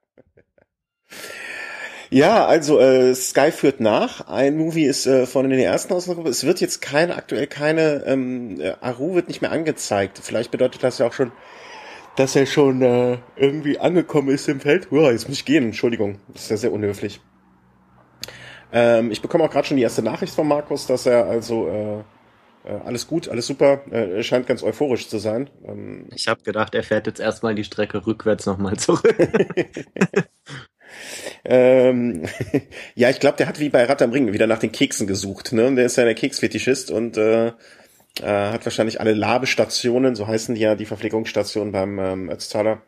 Ja, also äh, Sky führt nach. Ein Movie ist äh, von den ersten ausgekommen. Es wird jetzt keine, aktuell keine, ähm, äh, Aru wird nicht mehr angezeigt. Vielleicht bedeutet das ja auch schon, dass er schon äh, irgendwie angekommen ist im Feld. Ja, jetzt muss ich gehen, Entschuldigung. Das ist ja sehr unhöflich. Ähm, ich bekomme auch gerade schon die erste Nachricht von Markus, dass er also äh, äh, alles gut, alles super, äh, scheint ganz euphorisch zu sein. Ähm, ich habe gedacht, er fährt jetzt erstmal die Strecke rückwärts nochmal zurück. <laughs> ähm, <laughs> ja, ich glaube, der hat wie bei Rad am Ring wieder nach den Keksen gesucht. Ne? Der ist ja der Keksfetischist und äh, äh, hat wahrscheinlich alle Labestationen, so heißen die ja die Verpflegungsstationen beim ähm, Ötztaler,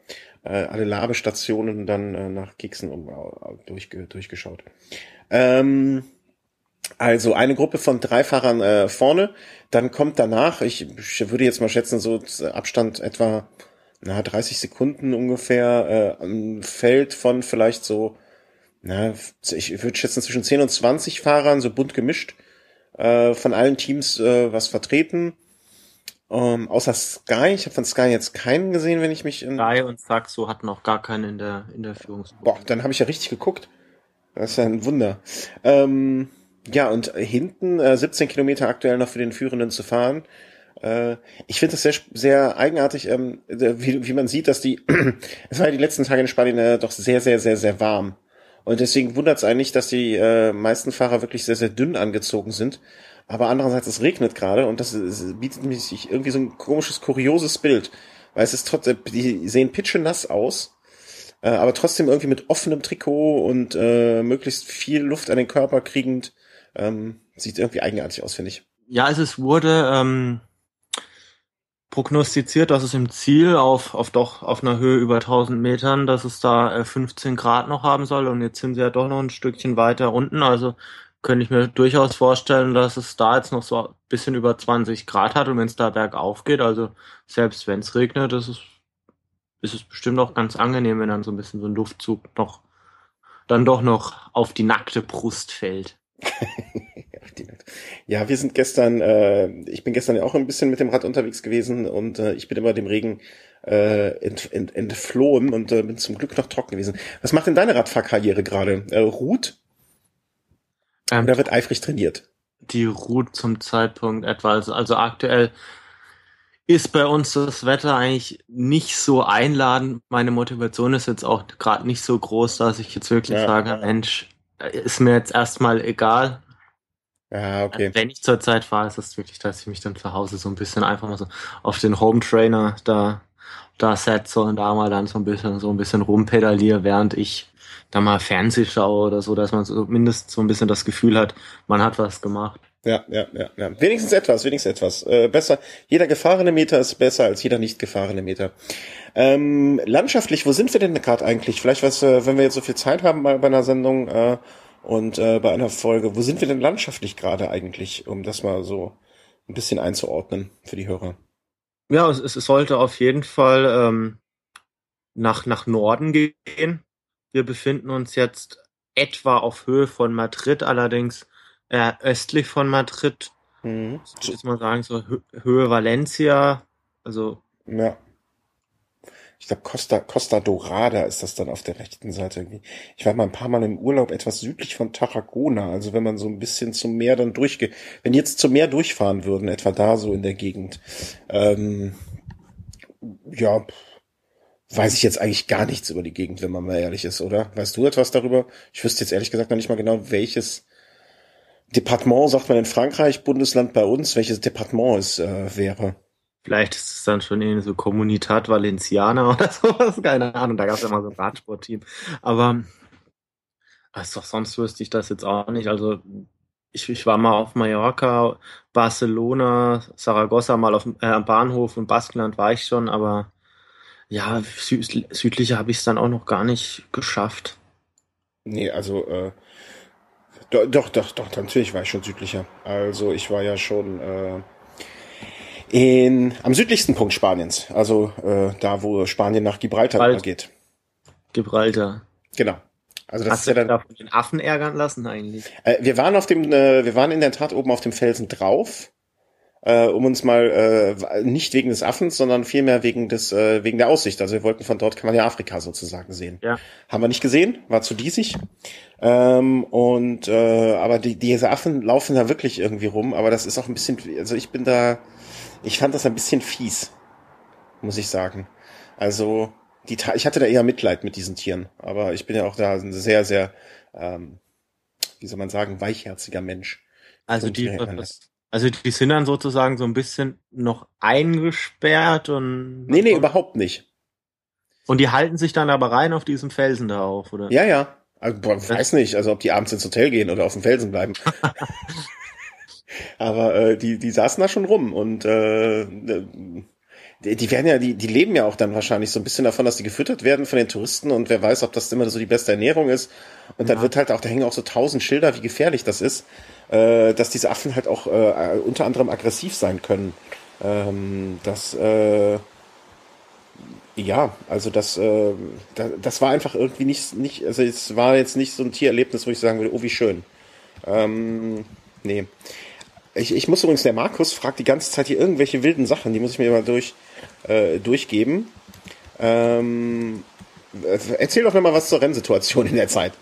äh, alle Labestationen dann äh, nach Keksen um, uh, durch, durchgeschaut. Ähm, also eine Gruppe von drei Fahrern äh, vorne, dann kommt danach, ich, ich würde jetzt mal schätzen, so Abstand etwa na, 30 Sekunden ungefähr, äh, ein Feld von vielleicht so, na, ich würde schätzen zwischen 10 und 20 Fahrern, so bunt gemischt, äh, von allen Teams äh, was vertreten. Ähm, außer Sky, ich habe von Sky jetzt keinen gesehen, wenn ich mich in. Sky und Saxo hatten auch gar keinen in der in der Führungsgruppe. Boah, dann habe ich ja richtig geguckt. Das ist ja ein Wunder. Ähm, ja, und hinten äh, 17 Kilometer aktuell noch für den Führenden zu fahren. Äh, ich finde das sehr, sehr eigenartig, ähm, wie, man sieht, dass die, <clears throat> es war ja die letzten Tage in Spanien äh, doch sehr, sehr, sehr, sehr warm. Und deswegen wundert es eigentlich, dass die äh, meisten Fahrer wirklich sehr, sehr dünn angezogen sind. Aber andererseits, es regnet gerade und das, bietet sich irgendwie so ein komisches, kurioses Bild. Weil es ist trotzdem, die sehen pitschenass aus aber trotzdem irgendwie mit offenem Trikot und möglichst viel Luft an den Körper kriegend. Ähm, sieht irgendwie eigenartig aus, finde ich. Ja, es wurde ähm, prognostiziert, dass es im Ziel auf, auf doch auf einer Höhe über 1000 Metern, dass es da äh, 15 Grad noch haben soll. Und jetzt sind sie ja doch noch ein Stückchen weiter unten, also könnte ich mir durchaus vorstellen, dass es da jetzt noch so ein bisschen über 20 Grad hat. Und wenn es da bergauf geht, also selbst wenn es regnet, ist es ist es bestimmt auch ganz angenehm, wenn dann so ein bisschen so ein Luftzug noch dann doch noch auf die nackte Brust fällt. <laughs> ja, wir sind gestern, äh, ich bin gestern ja auch ein bisschen mit dem Rad unterwegs gewesen und äh, ich bin immer dem Regen äh, ent, ent, entflohen und äh, bin zum Glück noch trocken gewesen. Was macht denn deine Radfahrkarriere gerade? Äh, ruht? Ähm, Oder wird eifrig trainiert? Die ruht zum Zeitpunkt etwa, also, also aktuell ist bei uns das Wetter eigentlich nicht so einladend. Meine Motivation ist jetzt auch gerade nicht so groß, dass ich jetzt wirklich ja. sage, Mensch, ist mir jetzt erstmal egal. Ja, okay. Wenn ich zur Zeit fahre, ist es wirklich, dass ich mich dann zu Hause so ein bisschen einfach mal so auf den Home Trainer da, da setze und da mal dann so ein bisschen, so ein bisschen rumpedaliere, während ich da mal Fernseh schaue oder so, dass man zumindest so ein bisschen das Gefühl hat, man hat was gemacht. Ja, ja, ja, ja. Wenigstens etwas, wenigstens etwas. Äh, besser. Jeder gefahrene Meter ist besser als jeder nicht gefahrene Meter. Ähm, landschaftlich, wo sind wir denn gerade eigentlich? Vielleicht was, äh, wenn wir jetzt so viel Zeit haben bei, bei einer Sendung äh, und äh, bei einer Folge, wo sind wir denn landschaftlich gerade eigentlich, um das mal so ein bisschen einzuordnen für die Hörer? Ja, es, es sollte auf jeden Fall ähm, nach, nach Norden gehen. Wir befinden uns jetzt etwa auf Höhe von Madrid, allerdings äh, östlich von Madrid. Mhm. Ich würde jetzt mal sagen, so Höhe Valencia. Also. Ja. Ich glaube Costa, Costa Dorada ist das dann auf der rechten Seite irgendwie. Ich war mal ein paar Mal im Urlaub etwas südlich von Tarragona, also wenn man so ein bisschen zum Meer dann durchgeht, wenn jetzt zum Meer durchfahren würden, etwa da so in der Gegend. Ähm, ja, weiß ich jetzt eigentlich gar nichts über die Gegend, wenn man mal ehrlich ist, oder? Weißt du etwas darüber? Ich wüsste jetzt ehrlich gesagt noch nicht mal genau, welches Departement, sagt man in Frankreich, Bundesland bei uns, welches Departement es äh, wäre. Vielleicht ist es dann schon irgendwie so Communitat Valenciana <laughs> oder sowas, keine Ahnung. Da gab es ja mal so ein Radsportteam. Aber also sonst wüsste ich das jetzt auch nicht. Also ich, ich war mal auf Mallorca, Barcelona, Saragossa mal auf äh, am Bahnhof und Baskenland war ich schon, aber ja, süd, südlicher habe ich es dann auch noch gar nicht geschafft. Nee, also äh, doch, doch, doch, doch, natürlich war ich schon südlicher. Also ich war ja schon äh, in, am südlichsten Punkt Spaniens, also äh, da, wo Spanien nach Gibraltar Gibraltar. geht. Gibraltar. Genau. Also das Hast ist ja dann da von den Affen ärgern lassen eigentlich. Äh, wir waren auf dem, äh, wir waren in der Tat oben auf dem Felsen drauf, äh, um uns mal äh, nicht wegen des Affens, sondern vielmehr wegen des äh, wegen der Aussicht. Also wir wollten von dort kann man ja Afrika sozusagen sehen. Ja. Haben wir nicht gesehen, war zu diesig. Ähm, und äh, aber die diese Affen laufen da wirklich irgendwie rum. Aber das ist auch ein bisschen, also ich bin da ich fand das ein bisschen fies, muss ich sagen. Also, die, ich hatte da eher Mitleid mit diesen Tieren, aber ich bin ja auch da ein sehr, sehr, ähm, wie soll man sagen, weichherziger Mensch. Also die, also die sind dann sozusagen so ein bisschen noch eingesperrt und. Nee, nee, überhaupt nicht. Und die halten sich dann aber rein auf diesem Felsen da auf, oder? Ja, ja. Also, boah, weiß nicht, also ob die abends ins Hotel gehen oder auf dem Felsen bleiben. <laughs> Aber äh, die, die saßen da schon rum und äh, die, die werden ja, die, die leben ja auch dann wahrscheinlich so ein bisschen davon, dass die gefüttert werden von den Touristen und wer weiß, ob das immer so die beste Ernährung ist. Und dann ja. wird halt auch, da hängen auch so tausend Schilder, wie gefährlich das ist, äh, dass diese Affen halt auch äh, unter anderem aggressiv sein können. Ähm, das äh, ja, also das, äh, das, das war einfach irgendwie nicht, nicht, also es war jetzt nicht so ein Tiererlebnis, wo ich sagen würde, oh wie schön. Ähm, nee. Ich, ich muss übrigens, der Markus fragt die ganze Zeit hier irgendwelche wilden Sachen, die muss ich mir mal durch, äh, durchgeben. Ähm, erzähl doch mal was zur Rennsituation in der Zeit.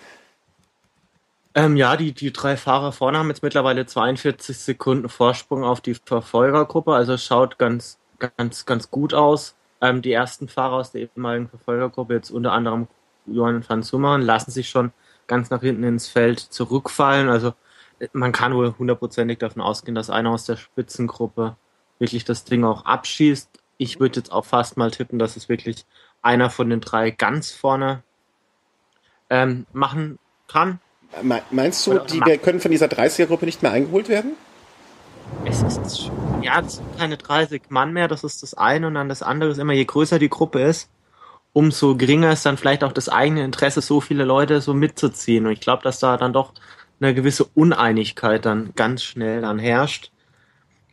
Ähm, ja, die, die drei Fahrer vorne haben jetzt mittlerweile 42 Sekunden Vorsprung auf die Verfolgergruppe, also schaut ganz, ganz, ganz gut aus. Ähm, die ersten Fahrer aus der ehemaligen Verfolgergruppe, jetzt unter anderem Johann van Summeren, lassen sich schon ganz nach hinten ins Feld zurückfallen. Also man kann wohl hundertprozentig davon ausgehen, dass einer aus der Spitzengruppe wirklich das Ding auch abschießt. Ich würde jetzt auch fast mal tippen, dass es wirklich einer von den drei ganz vorne ähm, machen kann. Meinst du, die wir können von dieser 30er-Gruppe nicht mehr eingeholt werden? Es ist ja es sind keine 30 Mann mehr, das ist das eine und dann das andere ist immer, je größer die Gruppe ist, umso geringer ist dann vielleicht auch das eigene Interesse, so viele Leute so mitzuziehen. Und ich glaube, dass da dann doch eine gewisse Uneinigkeit dann ganz schnell dann herrscht.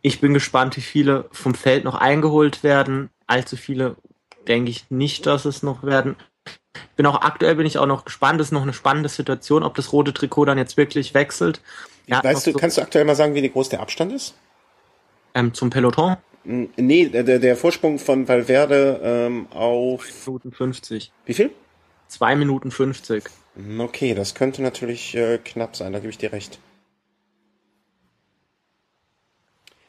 Ich bin gespannt, wie viele vom Feld noch eingeholt werden. Allzu viele denke ich nicht, dass es noch werden. Bin auch aktuell bin ich auch noch gespannt. Das ist noch eine spannende Situation, ob das rote Trikot dann jetzt wirklich wechselt. Ja, weißt du, so kannst du aktuell mal sagen, wie groß der Abstand ist? Ähm, zum Peloton? Nee, der, der Vorsprung von Valverde ähm, auf. 2 Minuten 50. Wie viel? 2 Minuten 50. Hm, okay, das könnte natürlich äh, knapp sein, da gebe ich dir recht.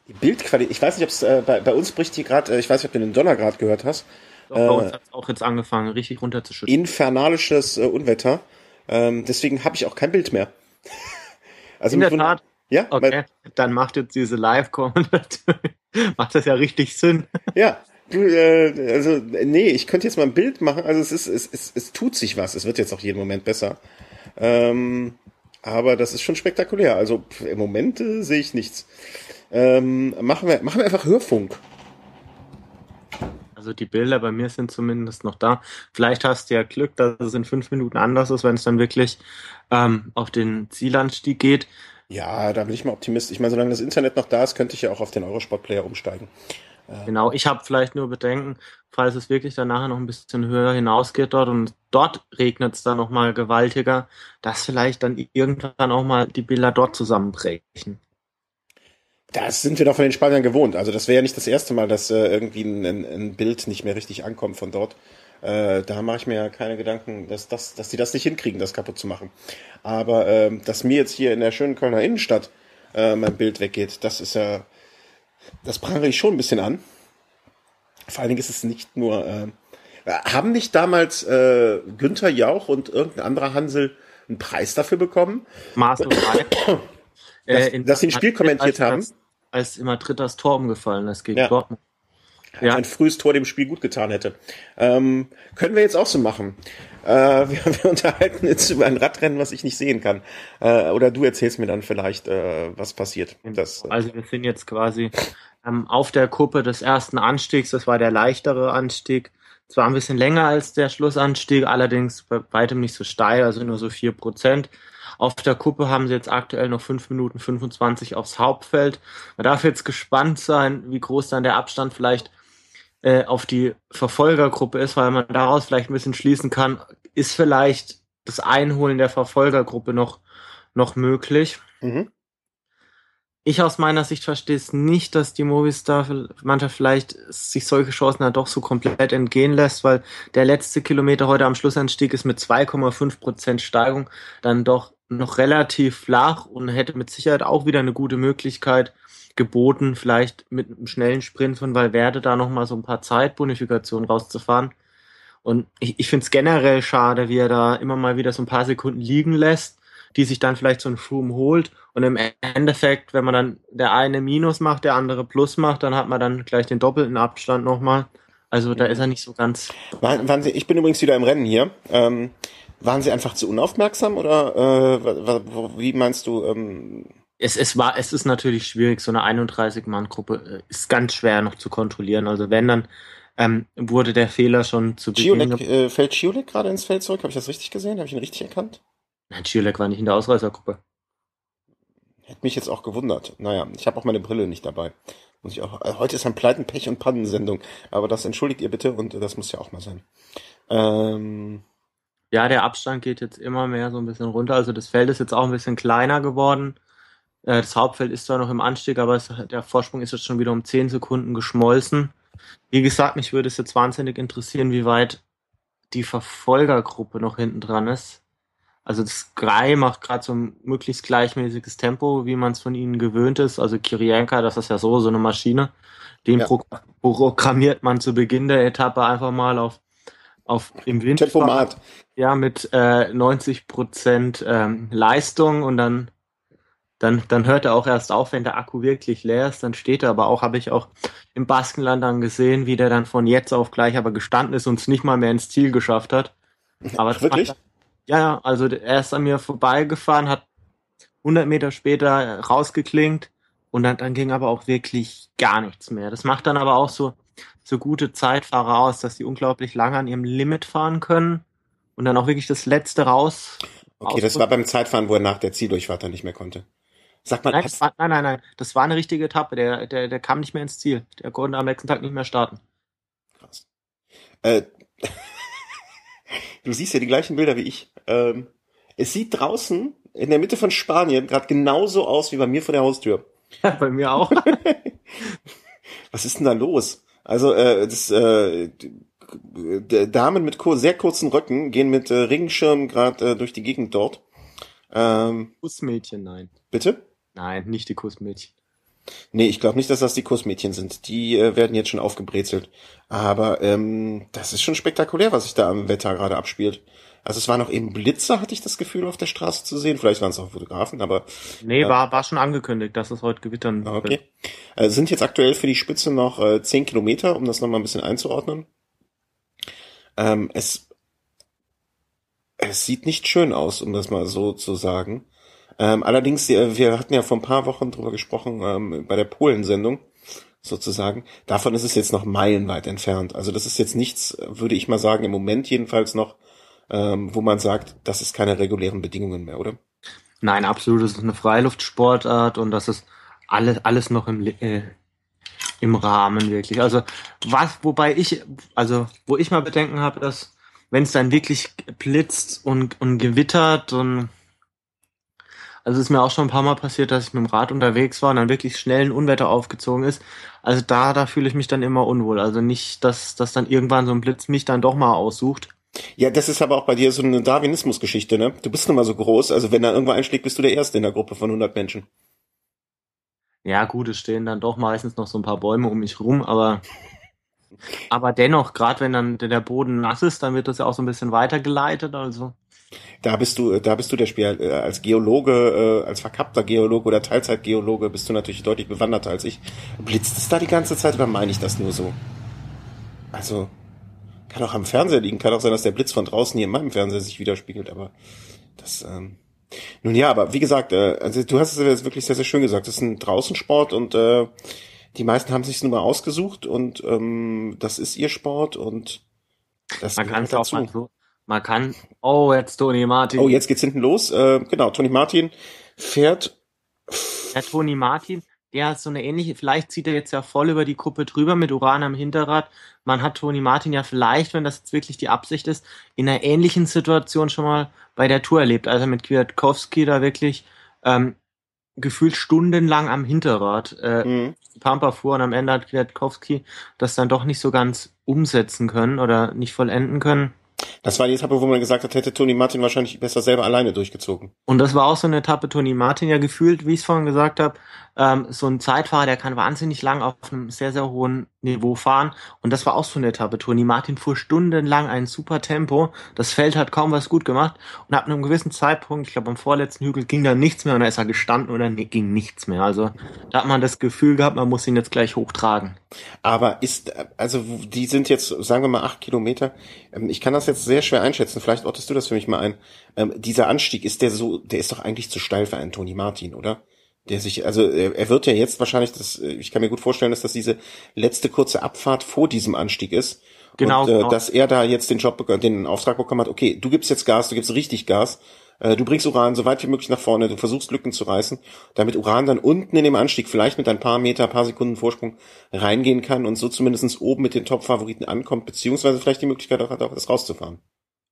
Die Bildqualität, ich weiß nicht, ob es äh, bei, bei, uns bricht hier gerade, äh, ich weiß nicht, ob du den Donner gerade gehört hast. Doch, bei uns äh, hat es auch jetzt angefangen, richtig runterzuschütten. Infernalisches äh, Unwetter. Ähm, deswegen habe ich auch kein Bild mehr. <laughs> also In der Tat. Ja, okay. Dann macht jetzt diese Live-Kommentation, <laughs> macht das ja richtig Sinn. Ja, also, nee, ich könnte jetzt mal ein Bild machen. Also es ist, es, es, es tut sich was. Es wird jetzt auch jeden Moment besser. Ähm, aber das ist schon spektakulär. Also im Moment äh, sehe ich nichts. Ähm, machen, wir, machen wir einfach Hörfunk. Also die Bilder bei mir sind zumindest noch da. Vielleicht hast du ja Glück, dass es in fünf Minuten anders ist, wenn es dann wirklich ähm, auf den Zielanstieg geht. Ja, da bin ich mal Optimist. Ich meine, solange das Internet noch da ist, könnte ich ja auch auf den Eurosport-Player umsteigen. Genau, ich habe vielleicht nur Bedenken, falls es wirklich dann nachher noch ein bisschen höher hinausgeht dort und dort regnet es dann nochmal gewaltiger, dass vielleicht dann irgendwann auch mal die Bilder dort zusammenbrechen. Das sind wir doch von den Spaniern gewohnt. Also das wäre ja nicht das erste Mal, dass äh, irgendwie ein, ein, Bild nicht mehr richtig ankommt von dort. Äh, da mache ich mir ja keine Gedanken, dass, dass, dass die das nicht hinkriegen, das kaputt zu machen. Aber ähm, dass mir jetzt hier in der schönen Kölner Innenstadt äh, mein Bild weggeht, das ist ja, das prangere ich schon ein bisschen an. Vor allen Dingen ist es nicht nur, äh, haben nicht damals äh, Günther Jauch und irgendein anderer Hansel einen Preis dafür bekommen? Maßlos dass, äh, dass sie ein Spiel kommentiert als, haben? Als, als immer drittes Tor umgefallen ist gegen Ja. Dortmund. Ja. Ein frühes Tor dem Spiel gut getan hätte. Ähm, können wir jetzt auch so machen. Äh, <laughs> wir, wir unterhalten jetzt über ein Radrennen, was ich nicht sehen kann. Äh, oder du erzählst mir dann vielleicht, äh, was passiert. Das, äh, Also wir sind jetzt quasi ähm, auf der Kuppe des ersten Anstiegs. Das war der leichtere Anstieg. Zwar ein bisschen länger als der Schlussanstieg, allerdings bei weitem nicht so steil, also nur so vier Prozent. Auf der Kuppe haben sie jetzt aktuell noch fünf Minuten 25 aufs Hauptfeld. Man darf jetzt gespannt sein, wie groß dann der Abstand vielleicht äh, auf die Verfolgergruppe ist, weil man daraus vielleicht ein bisschen schließen kann, ist vielleicht das Einholen der Verfolgergruppe noch, noch möglich. mhm. Ich aus meiner Sicht verstehe es nicht, dass die Movistar-Mannschaft vielleicht sich solche Chancen dann doch so komplett entgehen lässt, weil der letzte Kilometer heute am Schlussanstieg ist mit 2,5 Prozent Steigung dann doch noch relativ flach und hätte mit Sicherheit auch wieder eine gute Möglichkeit geboten, vielleicht mit einem schnellen Sprint von Valverde da nochmal so ein paar Zeitbonifikationen rauszufahren. Und ich, ich finde es generell schade, wie er da immer mal wieder so ein paar Sekunden liegen lässt, die sich dann vielleicht so ein Froome holt. Und im Endeffekt, wenn man dann der eine Minus macht, der andere Plus macht, dann hat man dann gleich den doppelten Abstand nochmal. Also da ist er nicht so ganz. Waren, waren sie, ich bin übrigens wieder im Rennen hier. Ähm, waren sie einfach zu unaufmerksam oder äh, wie meinst du? Ähm, Es, es war, es ist natürlich schwierig, so eine 31-Mann-Gruppe äh, ist ganz schwer noch zu kontrollieren. Also wenn, dann ähm, wurde der Fehler schon zu Beginn. Giolek, äh, fällt Giolek gerade ins Feld zurück? Habe ich das richtig gesehen? Habe ich ihn richtig erkannt? Nein, Schielek war nicht in der Ausreißergruppe. Hätte mich jetzt auch gewundert. Naja, ich habe auch meine Brille nicht dabei. Muss ich auch. äh, Heute ist ein Pleiten, Pech und Pannensendung. Aber das entschuldigt ihr bitte und das muss ja auch mal sein. Ähm, Ja, der Abstand geht jetzt immer mehr so ein bisschen runter. Also das Feld ist jetzt auch ein bisschen kleiner geworden. Äh, Das Hauptfeld ist zwar noch im Anstieg, aber es, der Vorsprung ist jetzt schon wieder um 10 Sekunden geschmolzen. Wie gesagt, mich würde es jetzt wahnsinnig interessieren, wie weit die Verfolgergruppe noch hinten dran ist. Also das Sky macht gerade so ein möglichst gleichmäßiges Tempo, wie man es von ihnen gewöhnt ist. Also Kirienka, das ist ja so so eine Maschine. Den Ja. pro programmiert man zu Beginn der Etappe einfach mal auf, auf im Wind. Tempomat. Ja, mit äh, 90 Prozent ähm, Leistung und dann, dann, dann hört er auch erst auf, wenn der Akku wirklich leer ist. Dann steht er aber auch, habe ich auch im Baskenland dann gesehen, wie der dann von jetzt auf gleich aber gestanden ist und es nicht mal mehr ins Ziel geschafft hat. Aber das Wirklich? er- ja, ja, also er ist an mir vorbeigefahren, hat 100 Meter später rausgeklingt und dann, dann ging aber auch wirklich gar nichts mehr. Das macht dann aber auch so, so gute Zeitfahrer aus, dass die unglaublich lange an ihrem Limit fahren können und dann auch wirklich das letzte raus. Okay, das war beim Zeitfahren, wo er nach der Zieldurchfahrt dann nicht mehr konnte. Sag mal, Nein, hast, war, nein, nein, nein, das war eine richtige Etappe. Der, der, der kam nicht mehr ins Ziel. Der konnte am nächsten Tag nicht mehr starten. Krass. Äh, <laughs> du siehst ja die gleichen Bilder wie ich. Ähm, es sieht draußen in der Mitte von Spanien gerade genauso aus wie bei mir vor der Haustür. Ja, <laughs> bei mir auch. <laughs> Was ist denn da los? Also äh, das, äh, Damen mit sehr kurzen Röcken gehen mit äh, Regenschirmen gerade äh, durch die Gegend dort. Ähm, Kussmädchen, nein. bitte? Nein, nicht die Kussmädchen. Nee, ich glaube nicht, dass das die Kussmädchen sind. Die äh, werden jetzt schon aufgebrezelt. Aber ähm, das ist schon spektakulär, was sich da am Wetter gerade abspielt. Also es waren noch eben Blitzer, hatte ich das Gefühl, auf der Straße zu sehen. Vielleicht waren es auch Fotografen, aber Nee, Ja. war, war schon angekündigt, dass es heute gewittern ah, wird. okay. Äh, sind jetzt aktuell für die Spitze noch äh, 10 Kilometer, um das nochmal ein bisschen einzuordnen. Ähm, es, es sieht nicht schön aus, um das mal so zu sagen. Ähm, allerdings, äh, wir hatten ja vor ein paar Wochen drüber gesprochen, ähm, bei der Polen-Sendung sozusagen. Davon ist es jetzt noch meilenweit entfernt. Also das ist jetzt nichts, würde ich mal sagen, im Moment jedenfalls noch, ähm, wo man sagt, das ist keine regulären Bedingungen mehr, oder? Nein, absolut. Das ist eine Freiluftsportart und das ist alles, alles noch im, äh, im Rahmen wirklich. Also was, wobei ich, also wo ich mal Bedenken habe, dass wenn es dann wirklich blitzt und, und gewittert und Also es ist mir auch schon ein paar Mal passiert, dass ich mit dem Rad unterwegs war und dann wirklich schnell ein Unwetter aufgezogen ist. Also da, da fühle ich mich dann immer unwohl. Also nicht, dass, dass dann irgendwann so ein Blitz mich dann doch mal aussucht. Ja, das ist aber auch bei dir so eine Darwinismus-Geschichte, ne? Du bist nun mal so groß, also wenn da irgendwo einschlägt, bist du der Erste in der Gruppe von 100 Menschen. Ja, gut, es stehen dann doch meistens noch so ein paar Bäume um mich rum, aber aber dennoch, gerade wenn dann der Boden nass ist, dann wird das ja auch so ein bisschen weitergeleitet, also. Da bist du, da bist du der Spiel äh, als Geologe, äh, als verkappter Geologe oder Teilzeitgeologe bist du natürlich deutlich bewanderter als ich. Blitzt es da die ganze Zeit oder meine ich das nur so? Also kann auch am Fernseher liegen, kann auch sein, dass der Blitz von draußen hier in meinem Fernseher sich widerspiegelt, aber das. Ähm, nun ja, aber wie gesagt, äh, also du hast es jetzt wirklich sehr, sehr schön gesagt. Das ist ein Draußensport und äh, die meisten haben sich nun mal ausgesucht und ähm, das ist ihr Sport und das man kann es auch mal so. Man kann. Oh, jetzt Toni Martin. Oh, jetzt geht's hinten los. Äh, genau, Toni Martin fährt. Der Toni Martin, der hat so eine ähnliche, vielleicht zieht er jetzt ja voll über die Gruppe drüber mit Uran am Hinterrad. Man hat Toni Martin ja vielleicht, wenn das jetzt wirklich die Absicht ist, in einer ähnlichen Situation schon mal bei der Tour erlebt. Also mit Kwiatkowski da wirklich ähm, gefühlt stundenlang am Hinterrad äh, mhm. Pampa fuhr und am Ende hat Kwiatkowski das dann doch nicht so ganz umsetzen können oder nicht vollenden können. Das war die Etappe, wo man gesagt hat, hätte Toni Martin wahrscheinlich besser selber alleine durchgezogen. Und das war auch so eine Etappe, Toni Martin ja gefühlt, wie ich es vorhin gesagt habe, ähm, so ein Zeitfahrer, der kann wahnsinnig lang auf einem sehr, sehr hohen Niveau fahren. Und das war auch so eine Etappe. Toni Martin fuhr stundenlang ein super Tempo. Das Feld hat kaum was gut gemacht. Und ab einem gewissen Zeitpunkt, ich glaube am vorletzten Hügel, ging da nichts mehr und da ist er gestanden und dann ging nichts mehr. Also da hat man das Gefühl gehabt, man muss ihn jetzt gleich hochtragen. Aber ist, also die sind jetzt, sagen wir mal, acht Kilometer. Ähm, ich kann das jetzt sehr schwer einschätzen. Vielleicht ortest du das für mich mal ein. Ähm, dieser Anstieg, ist der so, der ist doch eigentlich zu steil für einen Toni Martin, oder? Der sich, also er wird ja jetzt wahrscheinlich, das, ich kann mir gut vorstellen, dass das diese letzte kurze Abfahrt vor diesem Anstieg ist. Genau. Und äh, genau. dass er da jetzt den Job, den Auftrag bekommen hat, okay, du gibst jetzt Gas, du gibst richtig Gas, äh, du bringst Uran so weit wie möglich nach vorne, du versuchst Lücken zu reißen, damit Uran dann unten in dem Anstieg vielleicht mit ein paar Meter, paar Sekunden Vorsprung reingehen kann und so zumindestens oben mit den Top-Favoriten ankommt, beziehungsweise vielleicht die Möglichkeit auch hat, auch das rauszufahren.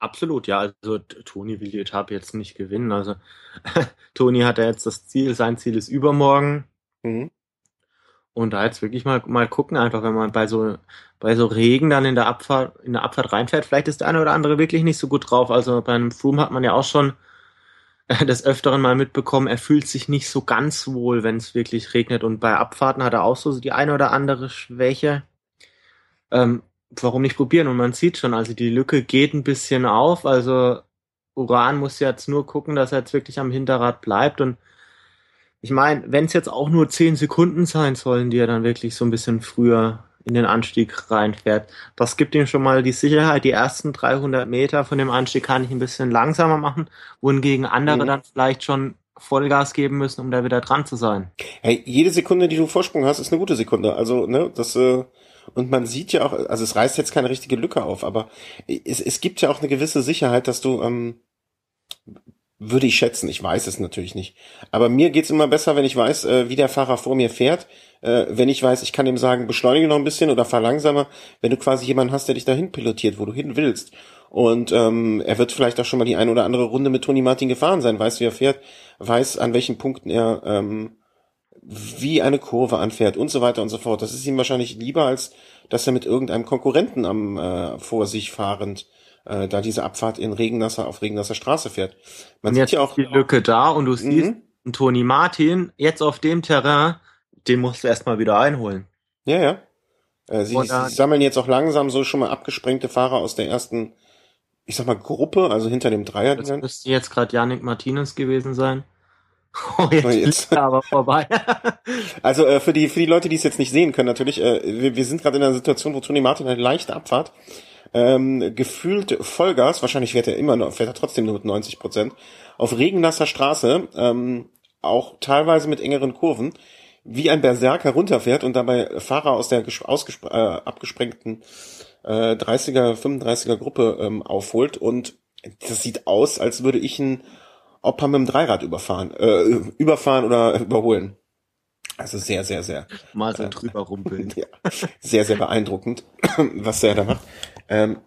Absolut, ja. Also Toni will die Etappe jetzt nicht gewinnen. Also <laughs> Toni hat ja jetzt das Ziel, sein Ziel ist übermorgen. Mhm. Und da jetzt wirklich mal, mal gucken, einfach wenn man bei so, bei so Regen dann in der Abfahrt, in der Abfahrt reinfährt, vielleicht ist der eine oder andere wirklich nicht so gut drauf. Also bei einem Froome hat man ja auch schon <laughs> des Öfteren mal mitbekommen, er fühlt sich nicht so ganz wohl, wenn es wirklich regnet. Und bei Abfahrten hat er auch so die eine oder andere Schwäche. Ähm, warum nicht probieren? Und man sieht schon, also die Lücke geht ein bisschen auf. Also Uran muss jetzt nur gucken, dass er jetzt wirklich am Hinterrad bleibt. Und ich meine, wenn es jetzt auch nur zehn Sekunden sein sollen, die er dann wirklich so ein bisschen früher in den Anstieg reinfährt, das gibt ihm schon mal die Sicherheit. Die ersten 300 Meter von dem Anstieg kann ich ein bisschen langsamer machen, wohingegen andere mhm. dann vielleicht schon Vollgas geben müssen, um da wieder dran zu sein. Hey, jede Sekunde, die du Vorsprung hast, ist eine gute Sekunde. Also, ne, das äh, und man sieht ja auch, also es reißt jetzt keine richtige Lücke auf, aber es, es gibt ja auch eine gewisse Sicherheit, dass du, ähm, würde ich schätzen, ich weiß es natürlich nicht. Aber mir geht's immer besser, wenn ich weiß, äh, wie der Fahrer vor mir fährt. Äh, wenn ich weiß, ich kann ihm sagen, beschleunige noch ein bisschen oder fahr langsamer, wenn du quasi jemanden hast, der dich dahin pilotiert, wo du hin willst. Und ähm, er wird vielleicht auch schon mal die ein oder andere Runde mit Toni Martin gefahren sein, weiß, wie er fährt, weiß, an welchen Punkten er ähm, wie eine Kurve anfährt und so weiter und so fort. Das ist ihm wahrscheinlich lieber, als dass er mit irgendeinem Konkurrenten am äh, vor sich fahrend äh, da diese Abfahrt in Regennasser auf Regennasser Straße fährt. Man und sieht ja auch die Lücke da und du siehst mhm. Toni Martin jetzt auf dem Terrain, den musst du erstmal wieder einholen. Ja, ja. Äh, sie, sie sammeln jetzt auch langsam so schon mal abgesprengte Fahrer aus der ersten, ich sag mal, Gruppe, also hinter dem Dreier. Das müsste jetzt gerade Janik Martinez gewesen sein. Oh, jetzt, oh, jetzt. aber vorbei. <laughs> also äh, für die für die Leute, die es jetzt nicht sehen können, natürlich, äh, wir, wir sind gerade in einer Situation, wo Toni Martin eine leichte Abfahrt ähm, gefühlt Vollgas, wahrscheinlich fährt er immer noch, fährt er trotzdem nur mit 90 Prozent, auf regennasser Straße, ähm, auch teilweise mit engeren Kurven, wie ein Berserker runterfährt und dabei Fahrer aus der äh, abgesprengten äh, 30er, 35er Gruppe ähm, aufholt und das sieht aus, als würde ich ein ob man mit dem Dreirad überfahren, äh, überfahren oder überholen. Also sehr, sehr, sehr. Mal so äh, drüber rumpeln. <laughs> ja, sehr, sehr beeindruckend, <clears throat> was der da macht. Ähm,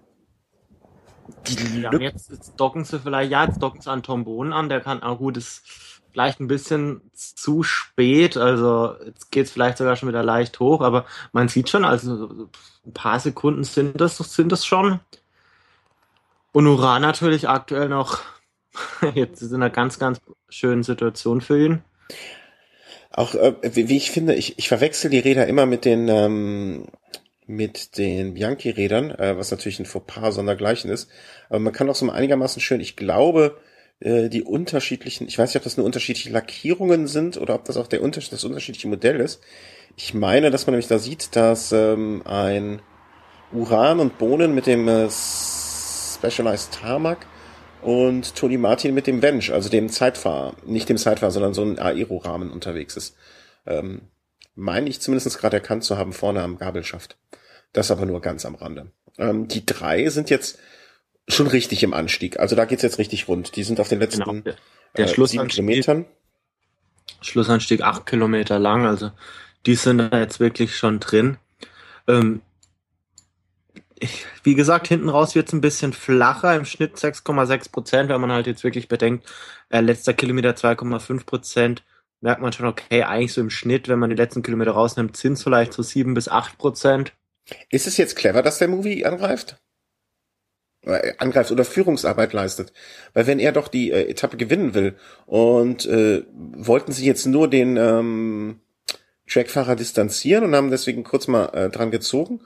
die ja, jetzt, jetzt docken sie vielleicht, ja, jetzt docken sie an Tom Bohnen an, der kann, ah gut, das vielleicht ein bisschen zu spät. Also jetzt geht es vielleicht sogar schon wieder leicht hoch, aber man sieht schon, also ein paar Sekunden sind das, sind das schon. Und Uran natürlich aktuell noch <laughs> jetzt in einer ganz, ganz schönen Situation für ihn. Auch äh, wie, wie ich finde, ich, ich verwechsel die Räder immer mit den ähm, mit den Bianchi-Rädern, äh, was natürlich ein Fauxpas sondergleichen ist. Aber man kann auch so einigermaßen schön, ich glaube, äh, die unterschiedlichen, ich weiß nicht, ob das nur unterschiedliche Lackierungen sind oder ob das auch der Unterschied, das unterschiedliche Modell ist. Ich meine, dass man nämlich da sieht, dass ähm, ein Uran und Bohnen mit dem äh, Specialized Tarmac und Tony Martin mit dem Vench, also dem Zeitfahrer, nicht dem Zeitfahrer, sondern so ein Aero-Rahmen unterwegs ist. Ähm, meine ich zumindest gerade erkannt zu haben, vorne am Gabelschaft. Das aber nur ganz am Rande. Ähm, die drei sind jetzt schon richtig im Anstieg. Also da geht's jetzt richtig rund. Die sind auf den letzten genau. der, der äh, sieben Kilometern. Schlussanstieg acht Kilometer lang, also die sind da jetzt wirklich schon drin. Ähm, wie gesagt, hinten raus wird es ein bisschen flacher, im Schnitt 6,6 Prozent, wenn man halt jetzt wirklich bedenkt, äh, letzter Kilometer 2,5 Prozent, merkt man schon, okay, eigentlich so im Schnitt, wenn man die letzten Kilometer rausnimmt, sind es vielleicht so 7 bis 8 Prozent. Ist es jetzt clever, dass der Movie angreift? Äh, angreift oder Führungsarbeit leistet. Weil wenn er doch die äh, Etappe gewinnen will und äh, wollten sie jetzt nur den ähm, Trackfahrer distanzieren und haben deswegen kurz mal äh, dran gezogen,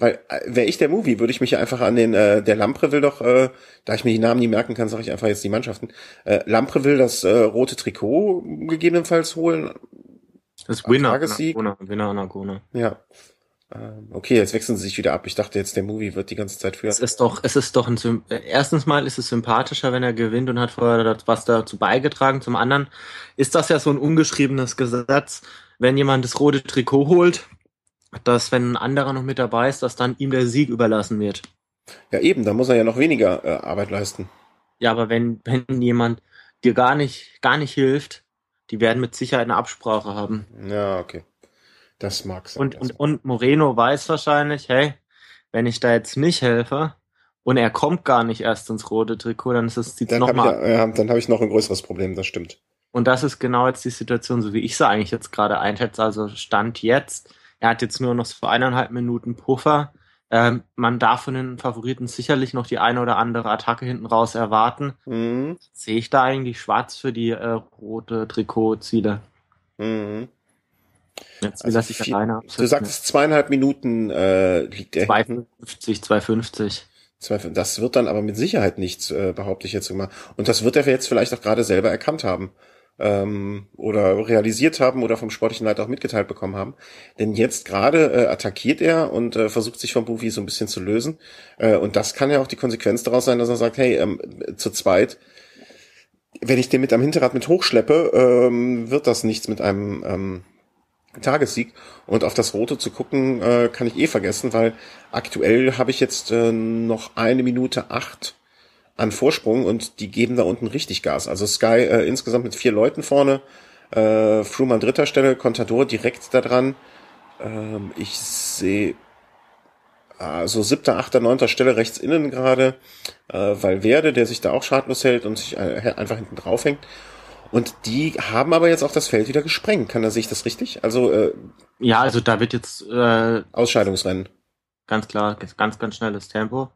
weil äh, wäre ich der Movie, würde ich mich ja einfach an den, äh, der Lampre will doch, äh, da ich mir die Namen nie merken kann, sage ich einfach jetzt die Mannschaften. Äh, Lampre will das äh, rote Trikot gegebenenfalls holen. Das Winner, Anagona, Winner Anagona. Ja. Ähm, okay, jetzt wechseln sie sich wieder ab. Ich dachte jetzt, der Movie wird die ganze Zeit für. Es ist doch, es ist doch ein, äh, erstens mal ist es sympathischer, wenn er gewinnt und hat vorher was dazu beigetragen. Zum anderen ist das ja so ein ungeschriebenes Gesetz. Wenn jemand das rote Trikot holt, dass wenn ein anderer noch mit dabei ist, dass dann ihm der Sieg überlassen wird. Ja, eben, da muss er ja noch weniger äh, Arbeit leisten. Ja, aber wenn, wenn jemand dir gar nicht, gar nicht hilft, die werden mit Sicherheit eine Absprache haben. Ja, okay. Das mag sein. Und, und, und Moreno weiß wahrscheinlich, hey, wenn ich da jetzt nicht helfe und er kommt gar nicht erst ins rote Trikot, dann ist es sieht's noch mal. Ja, dann habe ich noch ein größeres Problem, das stimmt. Und das ist genau jetzt die Situation, so wie ich sie eigentlich jetzt gerade einschätze. Also Stand jetzt er hat jetzt nur noch so eineinhalb Minuten Puffer. Ähm, man darf von den Favoriten sicherlich noch die eine oder andere Attacke hinten raus erwarten. Mhm. Sehe ich da eigentlich schwarz für die äh, rote Trikotziele? Mhm. Jetzt also ich alleine Du sagst zweieinhalb Minuten äh, liegt er 250, 250. Das wird dann aber mit Sicherheit nichts, äh, behaupte ich jetzt immer. Und das wird er jetzt vielleicht auch gerade selber erkannt haben ähm, oder realisiert haben oder vom sportlichen Leiter auch mitgeteilt bekommen haben. Denn jetzt gerade äh, attackiert er und äh, versucht sich vom Bufi so ein bisschen zu lösen. Äh, und das kann ja auch die Konsequenz daraus sein, dass er sagt, hey, ähm, zu zweit, wenn ich den mit am Hinterrad mit hochschleppe, ähm, wird das nichts mit einem ähm, Tagessieg. Und auf das Rote zu gucken, äh, kann ich eh vergessen, weil aktuell habe ich jetzt äh, noch eine Minute acht an Vorsprung und die geben da unten richtig Gas. Also Sky äh, insgesamt mit vier Leuten vorne, äh, Froome an dritter Stelle, Contador direkt da dran. Ähm, ich sehe also siebter, achter, neunter Stelle rechts innen gerade, äh, Valverde, der sich da auch schadlos hält und sich äh, einfach hinten drauf hängt. Und die haben aber jetzt auch das Feld wieder gesprengt. Kann da sehe ich das richtig? Also äh, ja, also da wird jetzt äh, Ausscheidungsrennen. Ganz klar, ganz ganz schnelles Tempo.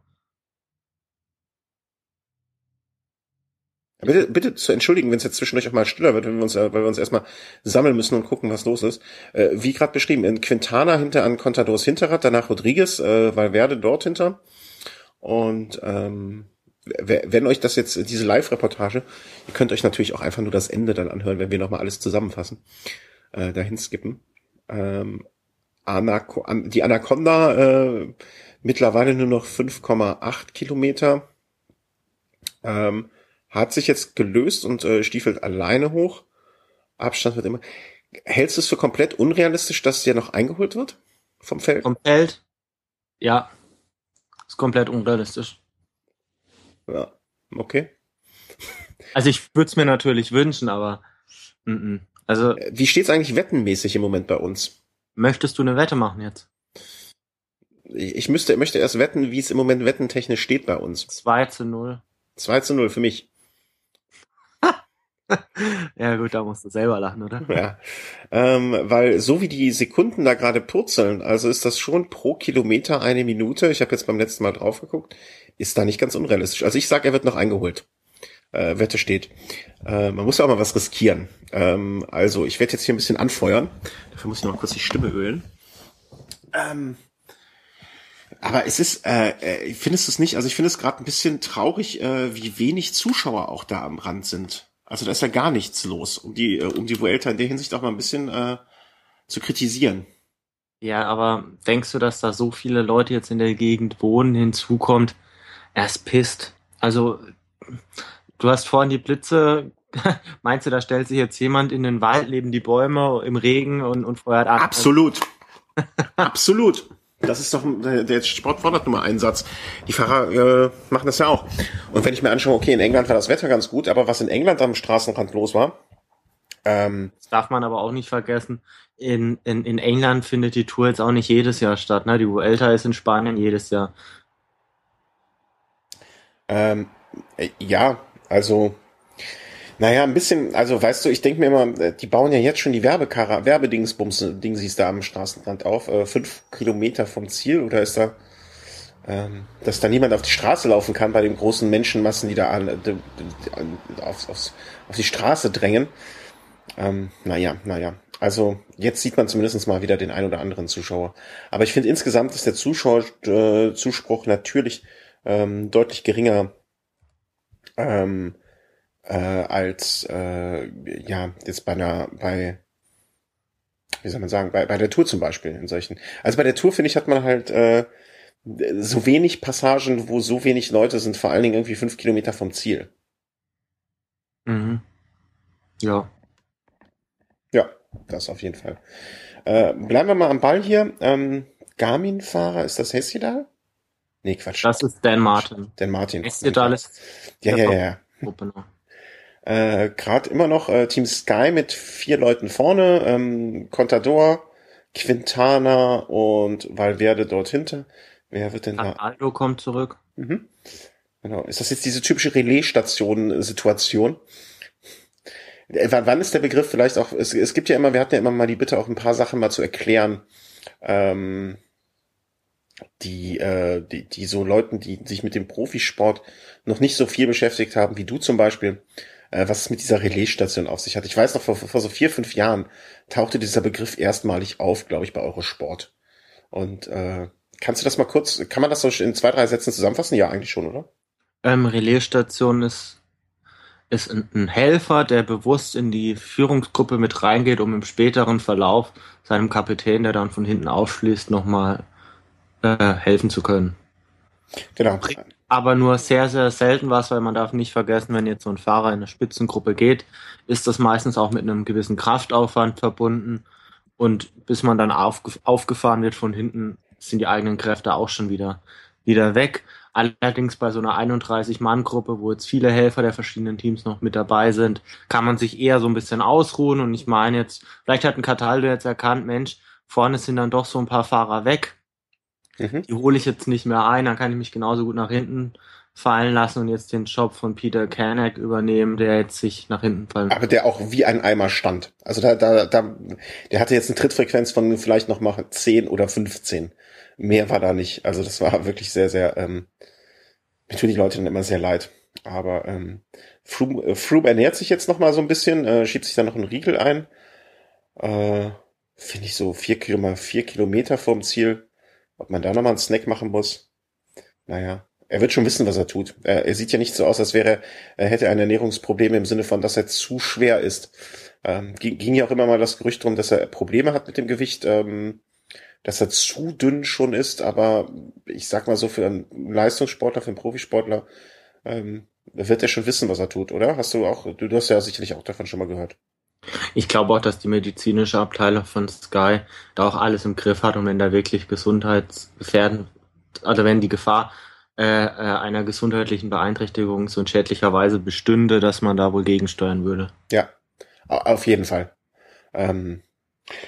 Bitte, bitte zu entschuldigen, wenn es jetzt zwischendurch auch mal stiller wird, wenn wir uns, äh, weil wir uns erstmal sammeln müssen und gucken, was los ist. Äh, wie gerade beschrieben, in Quintana hinter an Contadors Hinterrad, danach Rodriguez, äh, Valverde dort hinter. Und ähm, wenn euch das jetzt, diese Live-Reportage, ihr könnt euch natürlich auch einfach nur das Ende dann anhören, wenn wir nochmal alles zusammenfassen, äh, dahin skippen. Ähm, Anaco die Anaconda äh, mittlerweile nur noch 5,8 Kilometer. Ähm, hat sich jetzt gelöst und äh, stiefelt alleine hoch. Abstand wird immer. Hältst du es für komplett unrealistisch, dass der noch eingeholt wird vom Feld? Vom Feld? Ja. Ist komplett unrealistisch. Ja, okay. Also ich würde es mir natürlich wünschen, aber m -m. also äh, wie steht's eigentlich wettenmäßig im Moment bei uns? Möchtest du eine Wette machen jetzt? Ich müsste, möchte erst wetten, wie es im Moment wettentechnisch steht bei uns. 2 zu 0. 2 zu 0 für mich. <laughs> ja gut, da musst du selber lachen, oder? Ja, ähm, weil so wie die Sekunden da gerade purzeln, also ist das schon pro Kilometer eine Minute. Ich habe jetzt beim letzten Mal drauf geguckt, ist da nicht ganz unrealistisch. Also ich sag, er wird noch eingeholt. Äh, Wette steht. Äh, man muss ja auch mal was riskieren. Ähm, also ich werde jetzt hier ein bisschen anfeuern. Dafür muss ich noch kurz die Stimme ölen. Ähm, aber es ist, äh, äh, findest du es nicht? Also ich finde es gerade ein bisschen traurig, äh, wie wenig Zuschauer auch da am Rand sind. Also da ist ja gar nichts los, um die, äh, um die Vuelta in der Hinsicht auch mal ein bisschen äh, zu kritisieren. Ja, aber denkst du, dass da so viele Leute jetzt in der Gegend wohnen, hinzukommt? Er ist pisst. Also, du hast vorhin die Blitze. <laughs> Meinst du, da stellt sich jetzt jemand in den Wald neben die Bäume im Regen und, und feuert ab? Absolut. <laughs> Absolut. Das ist doch der, der Sportfordert Nummer Einsatz. Die Fahrer äh, machen das ja auch. Und wenn ich mir anschaue, okay, in England war das Wetter ganz gut, aber was in England am Straßenrand los war, ähm, das darf man aber auch nicht vergessen. In, in, in England findet die Tour jetzt auch nicht jedes Jahr statt. Ne? Die Vuelta ist in Spanien jedes Jahr. Ähm, äh, ja, also naja, ein bisschen, also weißt du, ich denke mir immer, äh, die bauen ja jetzt schon die Werbekara, Werbedingsbums, Dingsies da am Straßenrand auf, äh, fünf Kilometer vom Ziel, oder ist da, ähm, dass da niemand auf die Straße laufen kann bei den großen Menschenmassen, die da an, äh, die, die, auf, aufs, auf die Straße drängen. Ähm, naja, naja. Also jetzt sieht man zumindest mal wieder den ein oder anderen Zuschauer. Aber ich finde insgesamt ist der Zuschauer, äh, Zuspruch natürlich ähm, deutlich geringer ähm, äh, als äh, ja jetzt bei einer bei wie soll man sagen bei bei der Tour zum Beispiel in solchen also bei der Tour finde ich hat man halt äh, so wenig Passagen wo so wenig Leute sind vor allen Dingen irgendwie fünf Kilometer vom Ziel mhm. ja ja das auf jeden Fall äh, bleiben wir mal am Ball hier ähm, Garmin-Fahrer ist das Hesjedal Nee, Quatsch. Das ist Dan Martin. Dan Martin. Hesjedal ist ja, ja, ja. ja. Äh, Gerade immer noch äh, Team Sky mit vier Leuten vorne, ähm, Contador, Quintana und Valverde dort hinter. Wer wird denn da? Aldo kommt zurück. Mhm. Genau. Ist das jetzt diese typische Relaisstation-Situation? Äh, wann ist der Begriff vielleicht auch, es, es gibt ja immer, wir hatten ja immer mal die Bitte, auch ein paar Sachen mal zu erklären, ähm, die, äh, die, die so Leuten, die sich mit dem Profisport noch nicht so viel beschäftigt haben, wie du zum Beispiel, äh, was es mit dieser Relaisstation auf sich hat. Ich weiß noch, vor, vor so vier, fünf Jahren tauchte dieser Begriff erstmalig auf, glaube ich, bei Eurosport. Und äh, kannst du das mal kurz, kann man das so in zwei, drei Sätzen zusammenfassen? Ja, eigentlich schon, oder? Ähm, Relaisstation ist, ist ein, ein Helfer, der bewusst in die Führungsgruppe mit reingeht, um im späteren Verlauf seinem Kapitän, der dann von hinten aufschließt, nochmal äh, helfen zu können. Genau aber nur sehr, sehr selten was, weil man darf nicht vergessen, wenn jetzt so ein Fahrer in eine Spitzengruppe geht, ist das meistens auch mit einem gewissen Kraftaufwand verbunden. Und bis man dann aufge aufgefahren wird von hinten, sind die eigenen Kräfte auch schon wieder, wieder weg. Allerdings bei so einer 31-Mann-Gruppe, wo jetzt viele Helfer der verschiedenen Teams noch mit dabei sind, kann man sich eher so ein bisschen ausruhen. Und ich meine jetzt, vielleicht hat ein Cataldo jetzt erkannt, Mensch, vorne sind dann doch so ein paar Fahrer weg Mhm. Die hole ich jetzt nicht mehr ein, dann kann ich mich genauso gut nach hinten fallen lassen und jetzt den Job von Peter Kanek übernehmen, der jetzt sich nach hinten fallen. Aber der auch wie ein Eimer stand. Also da, da, da, der hatte jetzt eine Trittfrequenz von vielleicht noch mal 10 oder 15. Mehr war da nicht. Also das war wirklich sehr, sehr, ähm, mir tun die Leute dann immer sehr leid. Aber ähm, Froome, äh, Froome ernährt sich jetzt noch mal so ein bisschen, äh, schiebt sich da noch einen Riegel ein. Äh, Finde ich so vier, Kilometer, vier Kilometer vorm Ziel ob man da nochmal einen Snack machen muss? Naja, er wird schon wissen, was er tut. Er, er sieht ja nicht so aus, als wäre er hätte ein Ernährungsproblem im Sinne von, dass er zu schwer ist. Ähm, ging, ging ja auch immer mal das Gerücht drum, dass er Probleme hat mit dem Gewicht, ähm, dass er zu dünn schon ist, aber ich sag mal so, für einen Leistungssportler, für einen Profisportler, ähm, wird er schon wissen, was er tut, oder? Hast du auch, du, du hast ja sicherlich auch davon schon mal gehört. Ich glaube auch, dass die medizinische Abteilung von Sky da auch alles im Griff hat und wenn da wirklich Gesundheitsgefährden, also wenn die Gefahr äh, äh, einer gesundheitlichen Beeinträchtigung so in schädlicher Weise bestünde, dass man da wohl gegensteuern würde. Ja, auf jeden Fall. Ähm,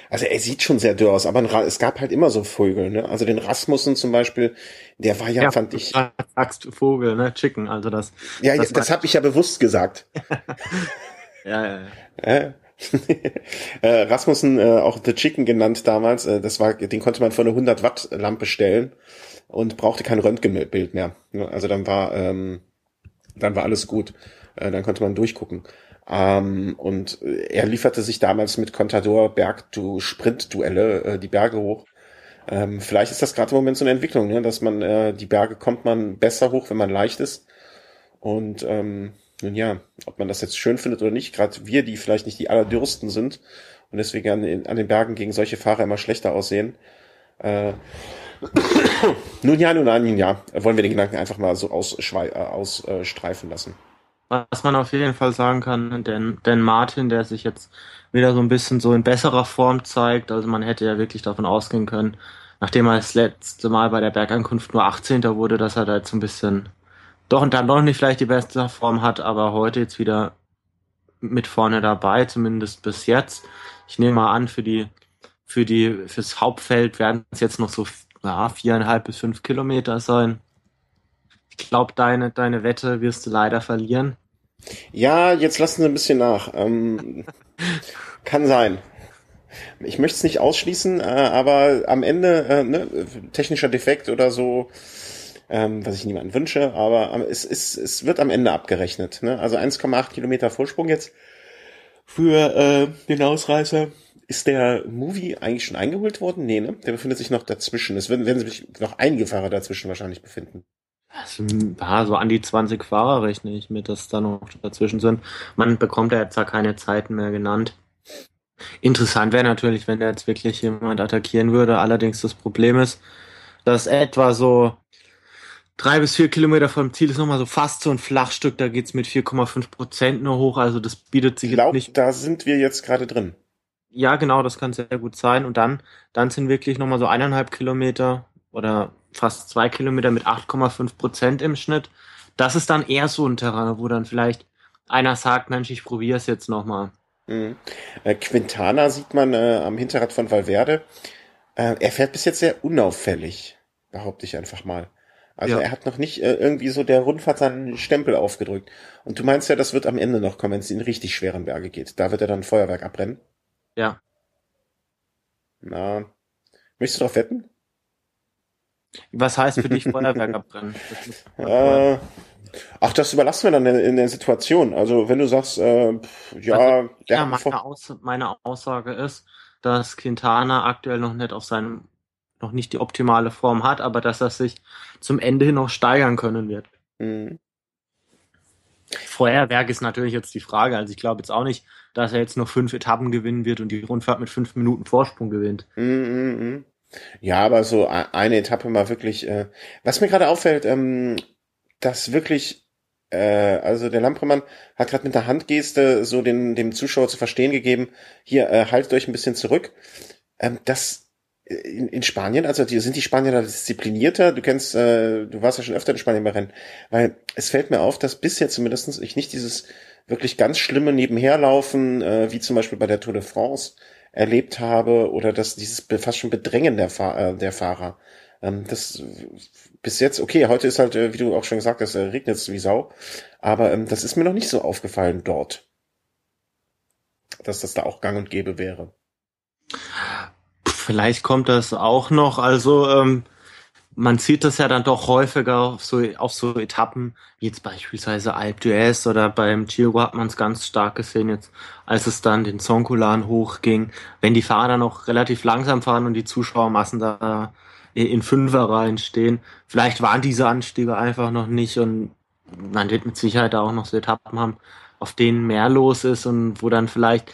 also er sieht schon sehr dürr aus, aber es gab halt immer so Vögel, ne? Also den Rasmussen zum Beispiel, der war ja, ja fand ich. Sagst Vogel, ne? Chicken, also das. Ja, das, das habe ich ja bewusst gesagt. <laughs> Ja, ja, ja. Äh, <laughs> äh, Rasmussen, äh, auch The Chicken genannt damals, äh, das war, den konnte man vor eine 100 Watt Lampe stellen und brauchte kein Röntgenbild mehr. Also dann war, ähm, dann war alles gut. Äh, dann konnte man durchgucken. Ähm, und er lieferte sich damals mit Contador Berg du Sprint-Duelle äh, die Berge hoch. Ähm, vielleicht ist das gerade im Moment so eine Entwicklung, ne? dass man äh, die Berge kommt man besser hoch, wenn man leicht ist. Und ähm, nun ja, ob man das jetzt schön findet oder nicht, gerade wir, die vielleicht nicht die allerdürsten sind und deswegen an, an den Bergen gegen solche Fahrer immer schlechter aussehen. Äh, <coughs> nun ja, nun nein, nun ja, wollen wir den Gedanken einfach mal so ausstreifen aus, äh, lassen. Was man auf jeden Fall sagen kann, denn, denn Martin, der sich jetzt wieder so ein bisschen so in besserer Form zeigt, also man hätte ja wirklich davon ausgehen können, nachdem er das letzte Mal bei der Bergankunft nur 18. wurde, dass er da jetzt so ein bisschen doch und dann doch nicht vielleicht die beste Form hat, aber heute jetzt wieder mit vorne dabei, zumindest bis jetzt. Ich nehme mal an, für die, für die, fürs Hauptfeld werden es jetzt noch so ja, viereinhalb bis fünf Kilometer sein. Ich glaube, deine, deine Wette wirst du leider verlieren. Ja, jetzt lassen Sie ein bisschen nach. Ähm, <laughs> kann sein. Ich möchte es nicht ausschließen, äh, aber am Ende äh, ne, technischer Defekt oder so, ähm, was ich niemandem wünsche, aber es, es, es wird am Ende abgerechnet. Ne? Also 1,8 Kilometer Vorsprung jetzt für äh, den Ausreißer. Ist der Movie eigentlich schon eingeholt worden? Nee, ne? Der befindet sich noch dazwischen. Es werden, werden sich noch einige Fahrer dazwischen wahrscheinlich befinden. Ja, so an die 20 Fahrer rechne ich mit, dass da noch dazwischen sind. Man bekommt ja jetzt da keine Zeiten mehr genannt. Interessant wäre natürlich, wenn da jetzt wirklich jemand attackieren würde. Allerdings das Problem ist, dass etwa so drei bis vier Kilometer vom Ziel ist nochmal so fast so ein Flachstück. Da geht's mit 4,5 Prozent nur hoch. Also das bietet sich ich glaub, jetzt nicht. Da sind wir jetzt gerade drin. Ja, genau, das kann sehr gut sein. Und dann, dann sind wirklich nochmal so eineinhalb Kilometer oder fast zwei Kilometer mit 8,5 Prozent im Schnitt. Das ist dann eher so ein Terrain, wo dann vielleicht einer sagt, Mensch, ich probiere es jetzt nochmal. Mhm. Äh, Quintana sieht man äh, am Hinterrad von Valverde. Äh, er fährt bis jetzt sehr unauffällig, behaupte ich einfach mal. Also ja. er hat noch nicht äh, irgendwie so der Rundfahrt seinen Stempel aufgedrückt. Und du meinst ja, das wird am Ende noch kommen, wenn es in richtig schweren Berge geht. Da wird er dann Feuerwerk abbrennen. Ja. Na, möchtest du darauf wetten? Was heißt für dich Feuerwerk abbrennen? <laughs> äh, ach, das überlassen wir dann in, in, der Situation. Also wenn du sagst, äh, ja, also, ja meine, Aus meine Aussage ist, dass Quintana aktuell noch nicht auf seinem, noch nicht die optimale Form hat, aber dass er sich zum Ende hin noch steigern können wird. Mhm. Feuerwerk ist natürlich jetzt die Frage. Also ich glaube jetzt auch nicht, dass er jetzt noch fünf Etappen gewinnen wird und die Rundfahrt mit fünf Minuten Vorsprung gewinnt. Mm, mm, mm. Ja, aber so eine Etappe mal wirklich. Äh, was mir gerade auffällt, ähm, dass wirklich, äh, also der Lampremann hat gerade mit der Handgeste so den dem Zuschauer zu verstehen gegeben: Hier äh, haltet euch ein bisschen zurück. Ähm, das in, in Spanien, also die, sind die Spanier da disziplinierter? Du kennst, äh, du warst ja schon öfter in Spanien bei Rennen, weil es fällt mir auf, dass bisher zumindestens ich nicht dieses wirklich ganz schlimme Nebenherlaufen, äh, wie zum Beispiel bei der Tour de France, erlebt habe oder dass dieses fast schon Bedrängen der, Fahr äh, der Fahrer. Ähm, das bis jetzt, okay, heute ist halt, äh, wie du auch schon gesagt hast, äh, regnet es wie Sau, aber ähm, das ist mir noch nicht so aufgefallen dort, dass das da auch gang und gäbe wäre. Vielleicht kommt das auch noch. Also ähm, man sieht das ja dann doch häufiger auf so, auf so Etappen, wie jetzt beispielsweise Alp d'Huez oder beim Giro hat man es ganz stark gesehen jetzt, als es dann den Zonkulan hochging. Wenn die Fahrer noch relativ langsam fahren und die Zuschauermassen da in Fünferreihen stehen, vielleicht waren diese Anstiege einfach noch nicht und man wird mit Sicherheit da auch noch so Etappen haben, auf denen mehr los ist und wo dann vielleicht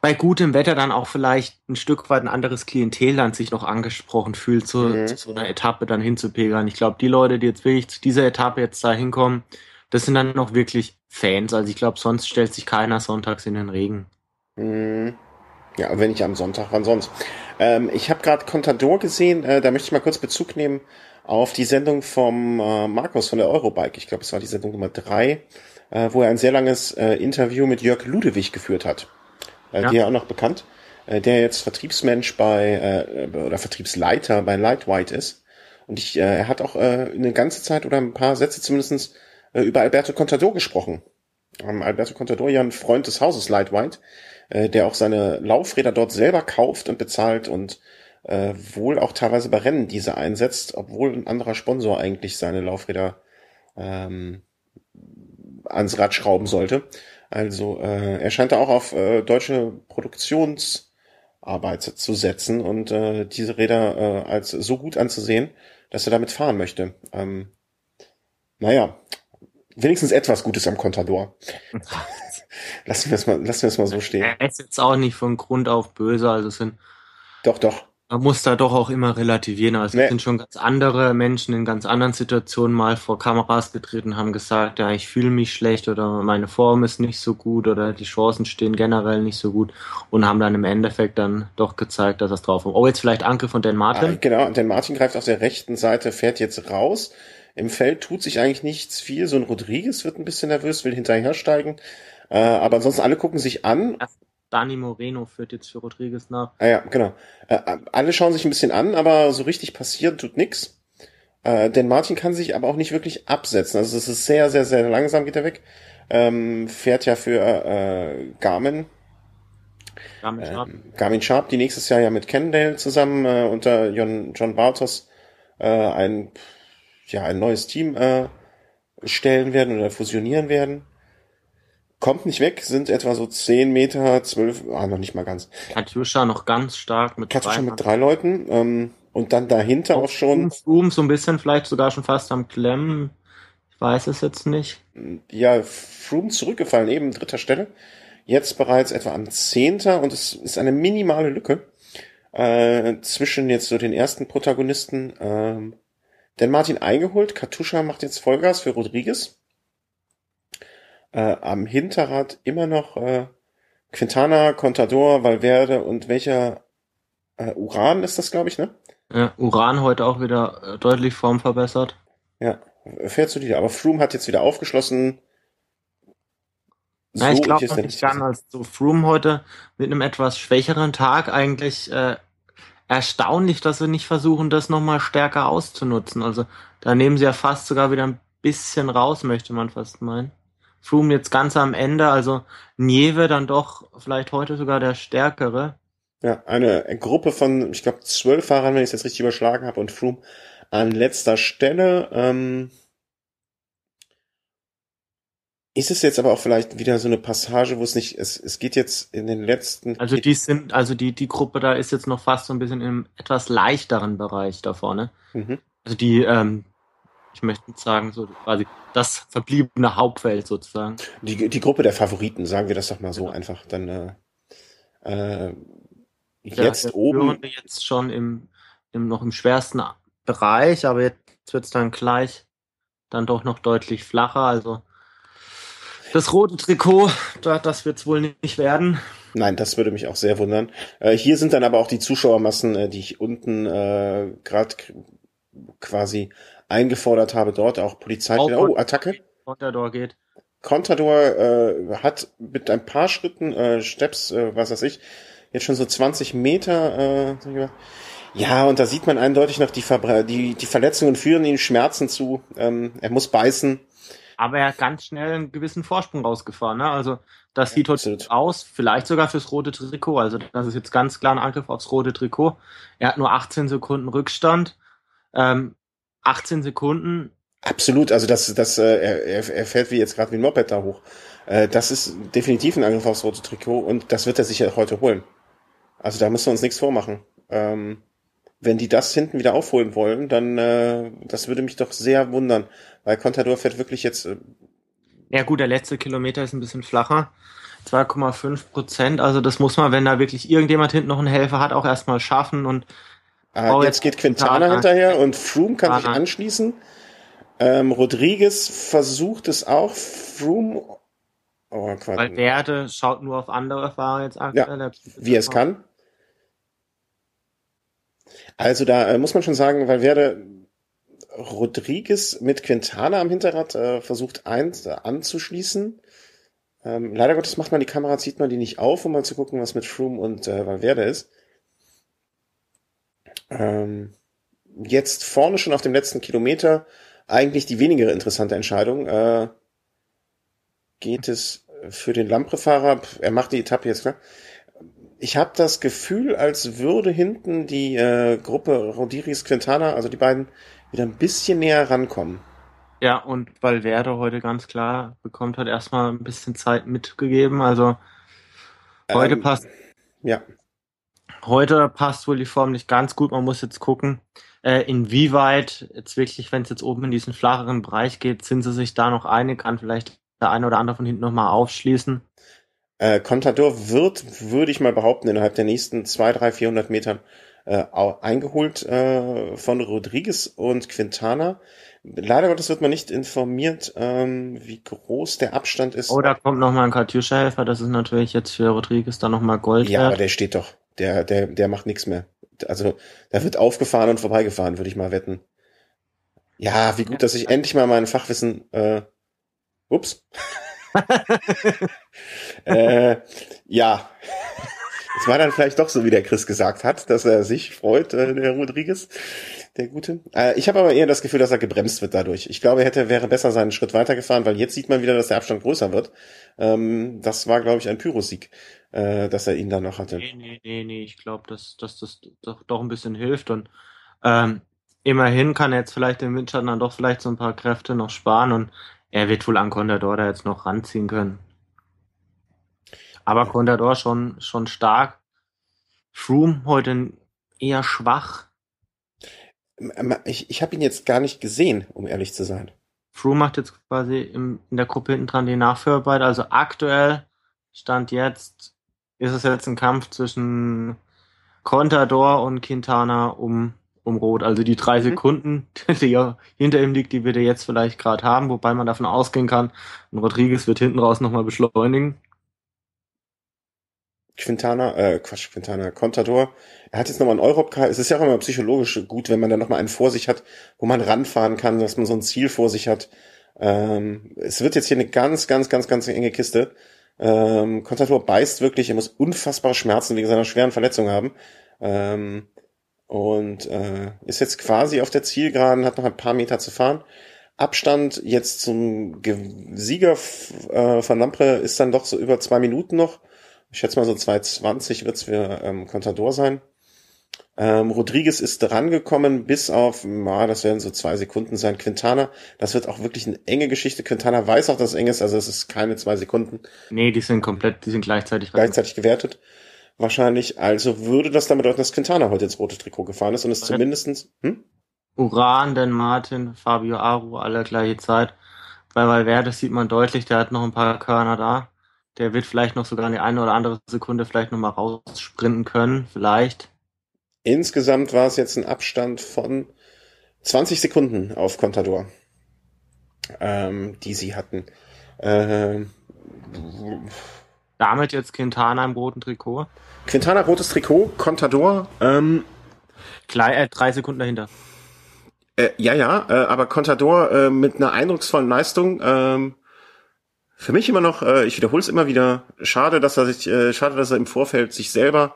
bei gutem Wetter dann auch vielleicht ein Stück weit ein anderes Klientel dann sich noch angesprochen fühlt, zu, mhm. zu so einer Etappe dann hinzupegeln. Ich glaube, die Leute, die jetzt wirklich zu dieser Etappe jetzt da hinkommen, das sind dann noch wirklich Fans. Also ich glaube, sonst stellt sich keiner sonntags in den Regen. Mhm. Ja, wenn nicht am Sonntag, wann sonst? Ähm, ich habe gerade Contador gesehen, äh, da möchte ich mal kurz Bezug nehmen auf die Sendung vom äh, Markus von der Eurobike. Ich glaube, es war die Sendung Nummer drei, äh, wo er ein sehr langes äh, Interview mit Jörg Ludewig geführt hat äh, ja. dir auch noch bekannt, äh, der jetzt Vertriebsmensch bei äh, oder Vertriebsleiter bei Lightwhite ist. Und ich, äh, er hat auch äh, eine ganze Zeit oder ein paar Sätze zumindestens äh, über Alberto Contador gesprochen. Ähm, Alberto Contador, ja ein Freund des Hauses Lightwhite, äh, der auch seine Laufräder dort selber kauft und bezahlt und äh, wohl auch teilweise bei Rennen diese einsetzt, obwohl ein anderer Sponsor eigentlich seine Laufräder ähm, ans Rad schrauben sollte. Also äh, er scheint da auch auf äh, deutsche Produktionsarbeit zu setzen und äh, diese Räder äh, als so gut anzusehen, dass er damit fahren möchte. Ähm, naja, wenigstens etwas Gutes am Contador. <laughs> lassen wir es mal, lassen wir es mal so stehen. Er ist jetzt auch nicht von Grund auf böse, also sind. Doch, doch man muss da doch auch immer relativieren. Also nee. es sind schon ganz andere Menschen in ganz anderen Situationen mal vor Kameras getreten, haben gesagt, ja, ich fühle mich schlecht oder meine Form ist nicht so gut oder die Chancen stehen generell nicht so gut und haben dann im Endeffekt dann doch gezeigt, dass das drauf ist. Oh, jetzt vielleicht Anke von Dan Martin. Ah, genau, Dan Martin greift auf der rechten Seite, fährt jetzt raus. Im Feld tut sich eigentlich nichts viel. So ein Rodriguez wird ein bisschen nervös, will hinterhersteigen. Äh, aber ansonsten alle gucken sich an. Dani Moreno führt jetzt für Rodriguez nach. Ah ja, genau. Äh, alle schauen sich ein bisschen an, aber so richtig passieren tut nix. Äh, denn Martin kann sich aber auch nicht wirklich absetzen. Also es ist sehr, sehr, sehr langsam geht er weg. Ähm, fährt ja für äh, Garmin. Garmin Sharp. Ähm, Garmin Sharp, die nächstes Jahr ja mit Kendale zusammen äh, unter John, John Bartos äh, ein, ja, ein neues Team äh, stellen werden oder fusionieren werden kommt nicht weg, sind etwa so 10 Meter, 12, ah, noch nicht mal ganz. Katjuscha noch ganz stark mit Katjuscha mit drei Leuten ähm, und dann dahinter auch, auch schon. Boom, so ein bisschen vielleicht sogar schon fast am Klemmen. Ich weiß es jetzt nicht. Ja, Froome zurückgefallen, eben dritter Stelle. Jetzt bereits etwa am Zehnter und es ist eine minimale Lücke äh, zwischen jetzt so den ersten Protagonisten. Ähm, denn Martin eingeholt, Katusha macht jetzt Vollgas für Rodriguez äh, am Hinterrad immer noch äh, Quintana, Contador, Valverde und welcher äh, Uran ist das, glaube ich, ne? Ja, Uran heute auch wieder äh, deutlich Form verbessert. Ja, fährt zu dir. Aber Froome hat jetzt wieder aufgeschlossen. So Na, ich glaube nicht gern als so Froome heute mit einem etwas schwächeren Tag eigentlich äh, erstaunlich, dass sie nicht versuchen, das nochmal stärker auszunutzen. Also da nehmen sie ja fast sogar wieder ein bisschen raus, möchte man fast meinen. Froome jetzt ganz am Ende, also Nieve dann doch vielleicht heute sogar der stärkere. Ja, eine Gruppe von, ich glaube, zwölf Fahrern, wenn ich es jetzt richtig überschlagen habe, und Froome an letzter Stelle. Ähm, ist es jetzt aber auch vielleicht wieder so eine Passage, wo es nicht, es, es geht jetzt in den letzten. Also die sind, also die, die Gruppe da ist jetzt noch fast so ein bisschen im etwas leichteren Bereich da vorne. Mhm. Also die, ähm, ich möchte sagen, so quasi das verbliebene Hauptfeld sozusagen. Die, die Gruppe der Favoriten, sagen wir das doch mal so ja. einfach. Dann äh, äh, jetzt der oben. Jetzt schon im, im noch im schwersten Bereich, aber jetzt wird es dann gleich dann doch noch deutlich flacher. Also das rote Trikot, das wird es wohl nicht werden. Nein, das würde mich auch sehr wundern. Äh, hier sind dann aber auch die Zuschauermassen, äh, die ich unten äh, gerade quasi eingefordert habe, dort auch Polizei. Auch oh, Attacke. Contador geht. Contador äh, hat mit ein paar Schritten, äh, Steps, äh, was weiß ich, jetzt schon so 20 Meter. Äh, ja, und da sieht man eindeutig noch die, Verbre die, die Verletzungen führen ihm Schmerzen zu. Ähm, er muss beißen. Aber er hat ganz schnell einen gewissen Vorsprung rausgefahren. Ne? Also das sieht heute aus, vielleicht sogar fürs rote Trikot. Also das ist jetzt ganz klar ein Angriff aufs rote Trikot. Er hat nur 18 Sekunden Rückstand. Ähm, 18 Sekunden. Absolut, also das, das, äh, er, er fährt wie jetzt gerade wie ein Moped da hoch. Äh, das ist definitiv ein Angriff aufs rote Trikot und das wird er sicher heute holen. Also da müssen wir uns nichts vormachen. Ähm, wenn die das hinten wieder aufholen wollen, dann äh, das würde mich doch sehr wundern, weil Contador fährt wirklich jetzt. Äh, ja gut, der letzte Kilometer ist ein bisschen flacher. 2,5 Prozent. Also das muss man, wenn da wirklich irgendjemand hinten noch einen Helfer hat, auch erstmal schaffen und Ah, oh, jetzt geht Quintana hinterher und Froome kann sich anschließen. Ähm, Rodriguez versucht es auch. Froome. Oh, Weil Werde schaut nur auf andere Fahrer jetzt aktuell. Ja, wie es kann. Also da äh, muss man schon sagen, weil Werde Rodriguez mit Quintana am Hinterrad äh, versucht eins äh, anzuschließen. Ähm, leider Gottes macht man die Kamera, zieht man die nicht auf, um mal zu gucken, was mit Froome und äh, Valverde ist. Ähm, jetzt vorne schon auf dem letzten Kilometer eigentlich die weniger interessante Entscheidung. Äh, geht es für den Lampre-Fahrer. Er macht die Etappe jetzt klar. Ich habe das Gefühl, als würde hinten die äh, Gruppe Rodiris Quintana, also die beiden, wieder ein bisschen näher rankommen. Ja, und Valverde heute ganz klar bekommt hat erstmal ein bisschen Zeit mitgegeben. Also heute ähm, passt. Ja. Heute passt wohl die Form nicht ganz gut. Man muss jetzt gucken, äh, inwieweit jetzt wirklich, wenn es jetzt oben in diesen flacheren Bereich geht, sind sie sich da noch einig, kann vielleicht der eine oder andere von hinten nochmal aufschließen. Äh, Contador wird, würde ich mal behaupten, innerhalb der nächsten zwei, drei, vierhundert Metern äh, eingeholt äh, von Rodriguez und Quintana. Leider Gottes wird man nicht informiert, ähm, wie groß der Abstand ist. Oh, da kommt nochmal ein Katjuscha-Helfer. Das ist natürlich jetzt für Rodriguez dann nochmal Gold. Ja, aber der steht doch. Der, der, der macht nichts mehr. Also, da wird aufgefahren und vorbeigefahren, würde ich mal wetten. Ja, wie gut, dass ich endlich mal mein Fachwissen, äh, ups. <laughs> äh, ja. Es war dann vielleicht doch so, wie der Chris gesagt hat, dass er sich freut, äh, der Rodriguez, der Gute. Äh, ich habe aber eher das Gefühl, dass er gebremst wird dadurch. Ich glaube, er hätte, wäre besser seinen Schritt weitergefahren, weil jetzt sieht man wieder, dass der Abstand größer wird. Ähm, das war, glaube ich, ein Pyrosieg, äh, dass er ihn dann noch hatte. Nee, nee, nee, nee. ich glaube, dass, dass das doch, doch ein bisschen hilft und ähm, immerhin kann er jetzt vielleicht im Windschatten dann doch vielleicht so ein paar Kräfte noch sparen und er wird wohl an Contador da jetzt noch ranziehen können. Aber Contador schon, schon stark. Froome heute eher schwach. Ich, ich habe ihn jetzt gar nicht gesehen, um ehrlich zu sein. Froome macht jetzt quasi im, in der Gruppe hinten dran die Nachführarbeit. Also aktuell, Stand jetzt, ist es jetzt ein Kampf zwischen Contador und Quintana um um Rot. Also die drei mhm. Sekunden, <laughs> die ja hinter ihm liegt, die wir jetzt vielleicht gerade haben, wobei man davon ausgehen kann, und Rodriguez wird hinten raus nochmal beschleunigen. Quintana, äh, Quatsch, Quintana, Contador, er hat jetzt nochmal einen Europcar. Es ist ja auch immer psychologisch gut, wenn man da nochmal einen vor sich hat, wo man ranfahren kann, dass man so ein Ziel vor sich hat. Ähm, es wird jetzt hier eine ganz, ganz, ganz, ganz enge Kiste. Ähm, Contador beißt wirklich, er muss unfassbare Schmerzen wegen seiner schweren Verletzung haben. Ähm, und äh, ist jetzt quasi auf der Zielgeraden, hat noch ein paar Meter zu fahren. Abstand jetzt zum Ge Sieger äh, von Lampre ist dann doch so über zwei Minuten noch. Ich schätze mal so 2,20 wird's für ähm, Contador sein. Ähm, Rodriguez ist drangekommen bis auf, ah, das werden so zwei Sekunden sein. Quintana, das wird auch wirklich eine enge Geschichte. Quintana weiß auch, dass es eng ist, also es ist keine zwei Sekunden. Nee, die sind komplett, die sind gleichzeitig, gleichzeitig gewertet wahrscheinlich. Also würde das dann bedeuten, dass Quintana heute ins rote Trikot gefahren ist und es zumindestens. Hm? Uran, Dan Martin, Fabio Aru, alle gleiche Zeit. Bei Valverde sieht man deutlich, der hat noch ein paar Körner da. Der wird vielleicht noch sogar eine eine oder andere Sekunde vielleicht noch mal raussprinten können, vielleicht. Insgesamt war es jetzt ein Abstand von 20 Sekunden auf Contador, ähm, die sie hatten. Ähm, damit jetzt Quintana im roten Trikot. Quintana rotes Trikot, Contador. Ähm, Klei äh, drei Sekunden dahinter. Äh, ja, ja, äh, aber Contador äh, mit einer eindrucksvollen Leistung. Ähm, für mich immer noch, äh, ich wiederhole es immer wieder, schade, dass er sich, äh, schade, dass er im Vorfeld sich selber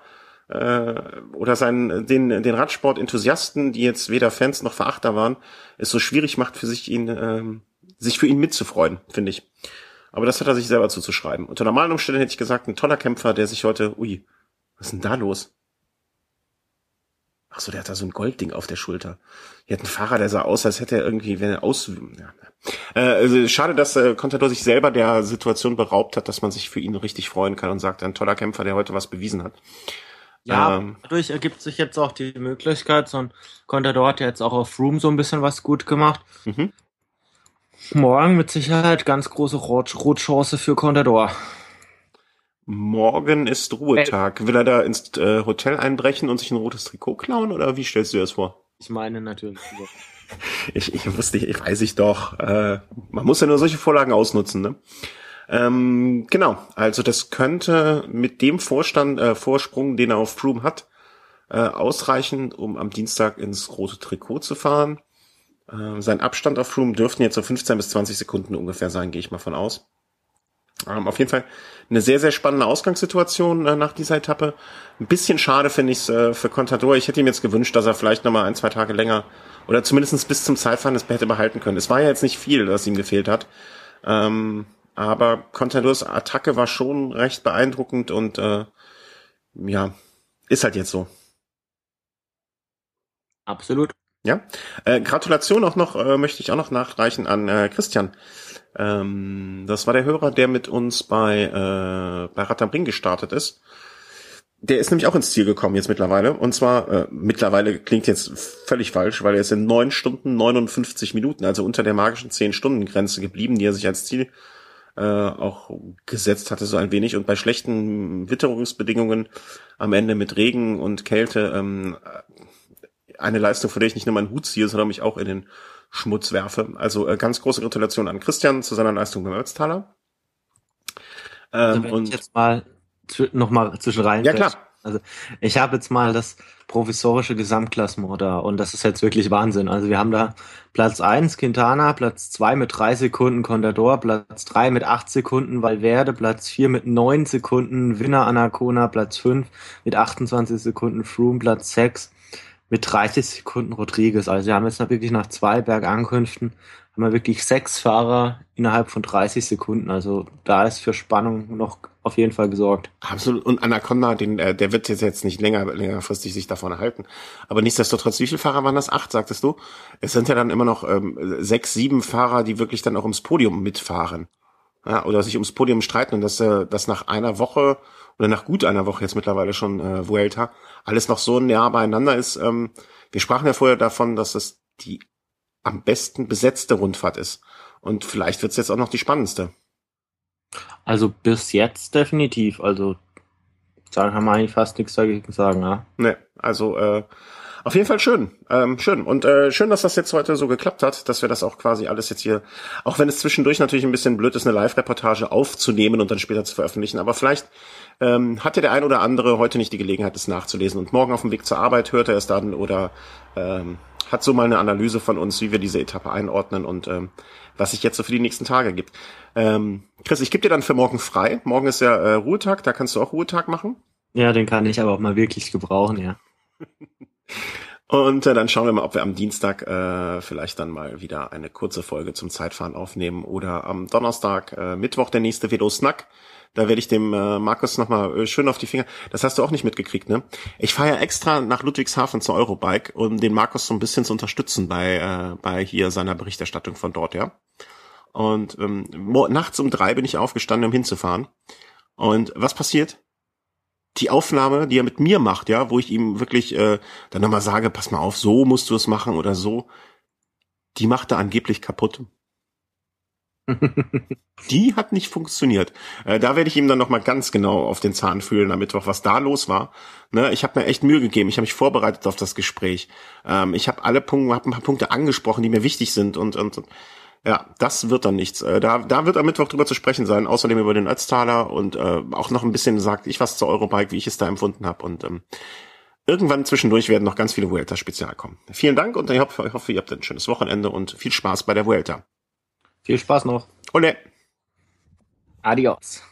äh, oder seinen den den Radsport-Enthusiasten, die jetzt weder Fans noch Verachter waren, es so schwierig macht für sich ihn ähm, sich für ihn mitzufreuen, finde ich. Aber das hat er sich selber zuzuschreiben. Unter normalen Umständen hätte ich gesagt, ein toller Kämpfer, der sich heute, ui, was ist denn da los? Ach so, der hat da so ein Goldding auf der Schulter. Hier hat ein Fahrer, der sah aus, als hätte er irgendwie, wenn er aus, ja. äh, also schade, dass äh, Contador sich selber der Situation beraubt hat, dass man sich für ihn richtig freuen kann und sagt, ein toller Kämpfer, der heute was bewiesen hat. Ja, ähm, dadurch ergibt sich jetzt auch die Möglichkeit, so ein Contador hat ja jetzt auch auf Room so ein bisschen was gut gemacht. Mhm. Morgen mit Sicherheit ganz große Rot Rotchance für Contador. Morgen ist Ruhetag. Will er da ins äh, Hotel einbrechen und sich ein rotes Trikot klauen oder wie stellst du dir das vor? Ich meine natürlich. <laughs> ich, ich wusste, ich weiß ich doch. Äh, man muss ja nur solche Vorlagen ausnutzen, ne? Ähm, genau, also das könnte mit dem Vorstand, äh, Vorsprung, den er auf Froome hat, äh, ausreichen, um am Dienstag ins rote Trikot zu fahren. Äh, sein Abstand auf Froome dürften jetzt so 15 bis 20 Sekunden ungefähr sein, gehe ich mal von aus. Ähm, auf jeden Fall eine sehr, sehr spannende Ausgangssituation äh, nach dieser Etappe. Ein bisschen schade finde ich es äh, für Contador. Ich hätte ihm jetzt gewünscht, dass er vielleicht nochmal ein, zwei Tage länger oder zumindest bis zum Zeitfahren es hätte behalten können. Es war ja jetzt nicht viel, was ihm gefehlt hat. Ähm, Aber Contadors Attacke war schon recht beeindruckend und äh, ja, ist halt jetzt so. Absolut. Ja. Äh, Gratulation auch noch, äh, möchte ich auch noch nachreichen an äh, Christian. Ähm, das war der Hörer, der mit uns bei, äh, bei Ratabring gestartet ist. Der ist nämlich auch ins Ziel gekommen jetzt mittlerweile. Und zwar, äh, mittlerweile klingt jetzt völlig falsch, weil er ist in neun Stunden 59 Minuten, also unter der magischen zehn Stunden Grenze geblieben, die er sich als Ziel äh, auch gesetzt hatte, so ein wenig. Und bei schlechten Witterungsbedingungen am Ende mit Regen und Kälte ähm, eine Leistung, vor der ich nicht nur meinen Hut ziehe, sondern mich auch in den Schmutz werfe. Also äh, ganz große Gratulation an Christian zu seiner Leistung beim Ötztaler. Ähm, also und jetzt mal noch mal zwischen rein. Ja klar. Also ich habe jetzt mal das provisorische Gesamtklassement da und das ist jetzt wirklich Wahnsinn. Also wir haben da Platz eins Quintana, Platz zwei mit drei Sekunden Contador, Platz drei mit acht Sekunden Valverde, Platz vier mit neun Sekunden Winner Anacona, Platz fünf mit 28 Sekunden Froome, Platz sechs mit 30 Sekunden Rodriguez. Also wir haben jetzt wirklich nach zwei Bergankünften haben wir wirklich sechs Fahrer innerhalb von 30 Sekunden. Also da ist für Spannung noch auf jeden Fall gesorgt. Absolut. Und Anaconda, den, äh, der wird jetzt nicht länger, längerfristig sich davon erhalten. Aber nichtsdestotrotz, wie viele Fahrer waren das? Acht, sagtest du? Es sind ja dann immer noch ähm, sechs, sieben Fahrer, die wirklich dann auch ums Podium mitfahren. Ja, oder sich ums Podium streiten und dass äh, das nach einer Woche oder nach gut einer Woche jetzt mittlerweile schon äh, Vuelta alles noch so nah beieinander ist. Ähm, wir sprachen ja vorher davon, dass es die am besten besetzte Rundfahrt ist. Und vielleicht wird es jetzt auch noch die spannendste. Also bis jetzt definitiv. Also da kann man eigentlich fast nichts dagegen sagen, ja. Ne, also äh, auf jeden Fall schön, ähm, schön und äh, schön, dass das jetzt heute so geklappt hat, dass wir das auch quasi alles jetzt hier, auch wenn es zwischendurch natürlich ein bisschen blöd ist, eine Live-Reportage aufzunehmen und dann später zu veröffentlichen, aber vielleicht ähm, hatte der ein oder andere heute nicht die Gelegenheit, es nachzulesen und morgen auf dem Weg zur Arbeit hört er es dann oder ähm, hat so mal eine Analyse von uns, wie wir diese Etappe einordnen und ähm, was sich jetzt so für die nächsten Tage gibt. Ähm, Chris, ich gebe dir dann für morgen frei. Morgen ist ja äh, Ruhetag, da kannst du auch Ruhetag machen. Ja, den kann ich aber auch mal wirklich gebrauchen, ja. <laughs> Und äh, dann schauen wir mal, ob wir am Dienstag äh, vielleicht dann mal wieder eine kurze Folge zum Zeitfahren aufnehmen oder am Donnerstag, äh, Mittwoch der nächste Velo Snack. Da werde ich dem äh, Markus nochmal äh, schön auf die Finger. Das hast du auch nicht mitgekriegt, ne? Ich fahre ja extra nach Ludwigshafen zur Eurobike, um den Markus so ein bisschen zu unterstützen bei, äh, bei hier seiner Berichterstattung von dort, ja. Und ähm, nachts um drei bin ich aufgestanden, um hinzufahren. Und was passiert? die Aufnahme, die er mit mir macht, ja, wo ich ihm wirklich äh, dann nochmal sage, pass mal auf, so musst du es machen oder so, die macht er angeblich kaputt. <laughs> die hat nicht funktioniert. Äh, da werde ich ihm dann nochmal ganz genau auf den Zahn fühlen am Mittwoch, was da los war. Ne, ich habe mir echt Mühe gegeben. Ich habe mich vorbereitet auf das Gespräch. Ähm, ich habe alle Punkte, habe ein paar Punkte angesprochen, die mir wichtig sind und, und, und ja, das wird dann nichts. Äh, da, da wird am Mittwoch drüber zu sprechen sein, außerdem über den Ötztaler und äh, auch noch ein bisschen sagt ich was zur Eurobike, wie ich es da empfunden habe. Und ähm, irgendwann zwischendurch werden noch ganz viele Vuelta-Spezial kommen. Vielen Dank und ich hoffe, ich hoffe, ihr habt ein schönes Wochenende und viel Spaß bei der Vuelta. Viel Spaß noch. Ole. Adios.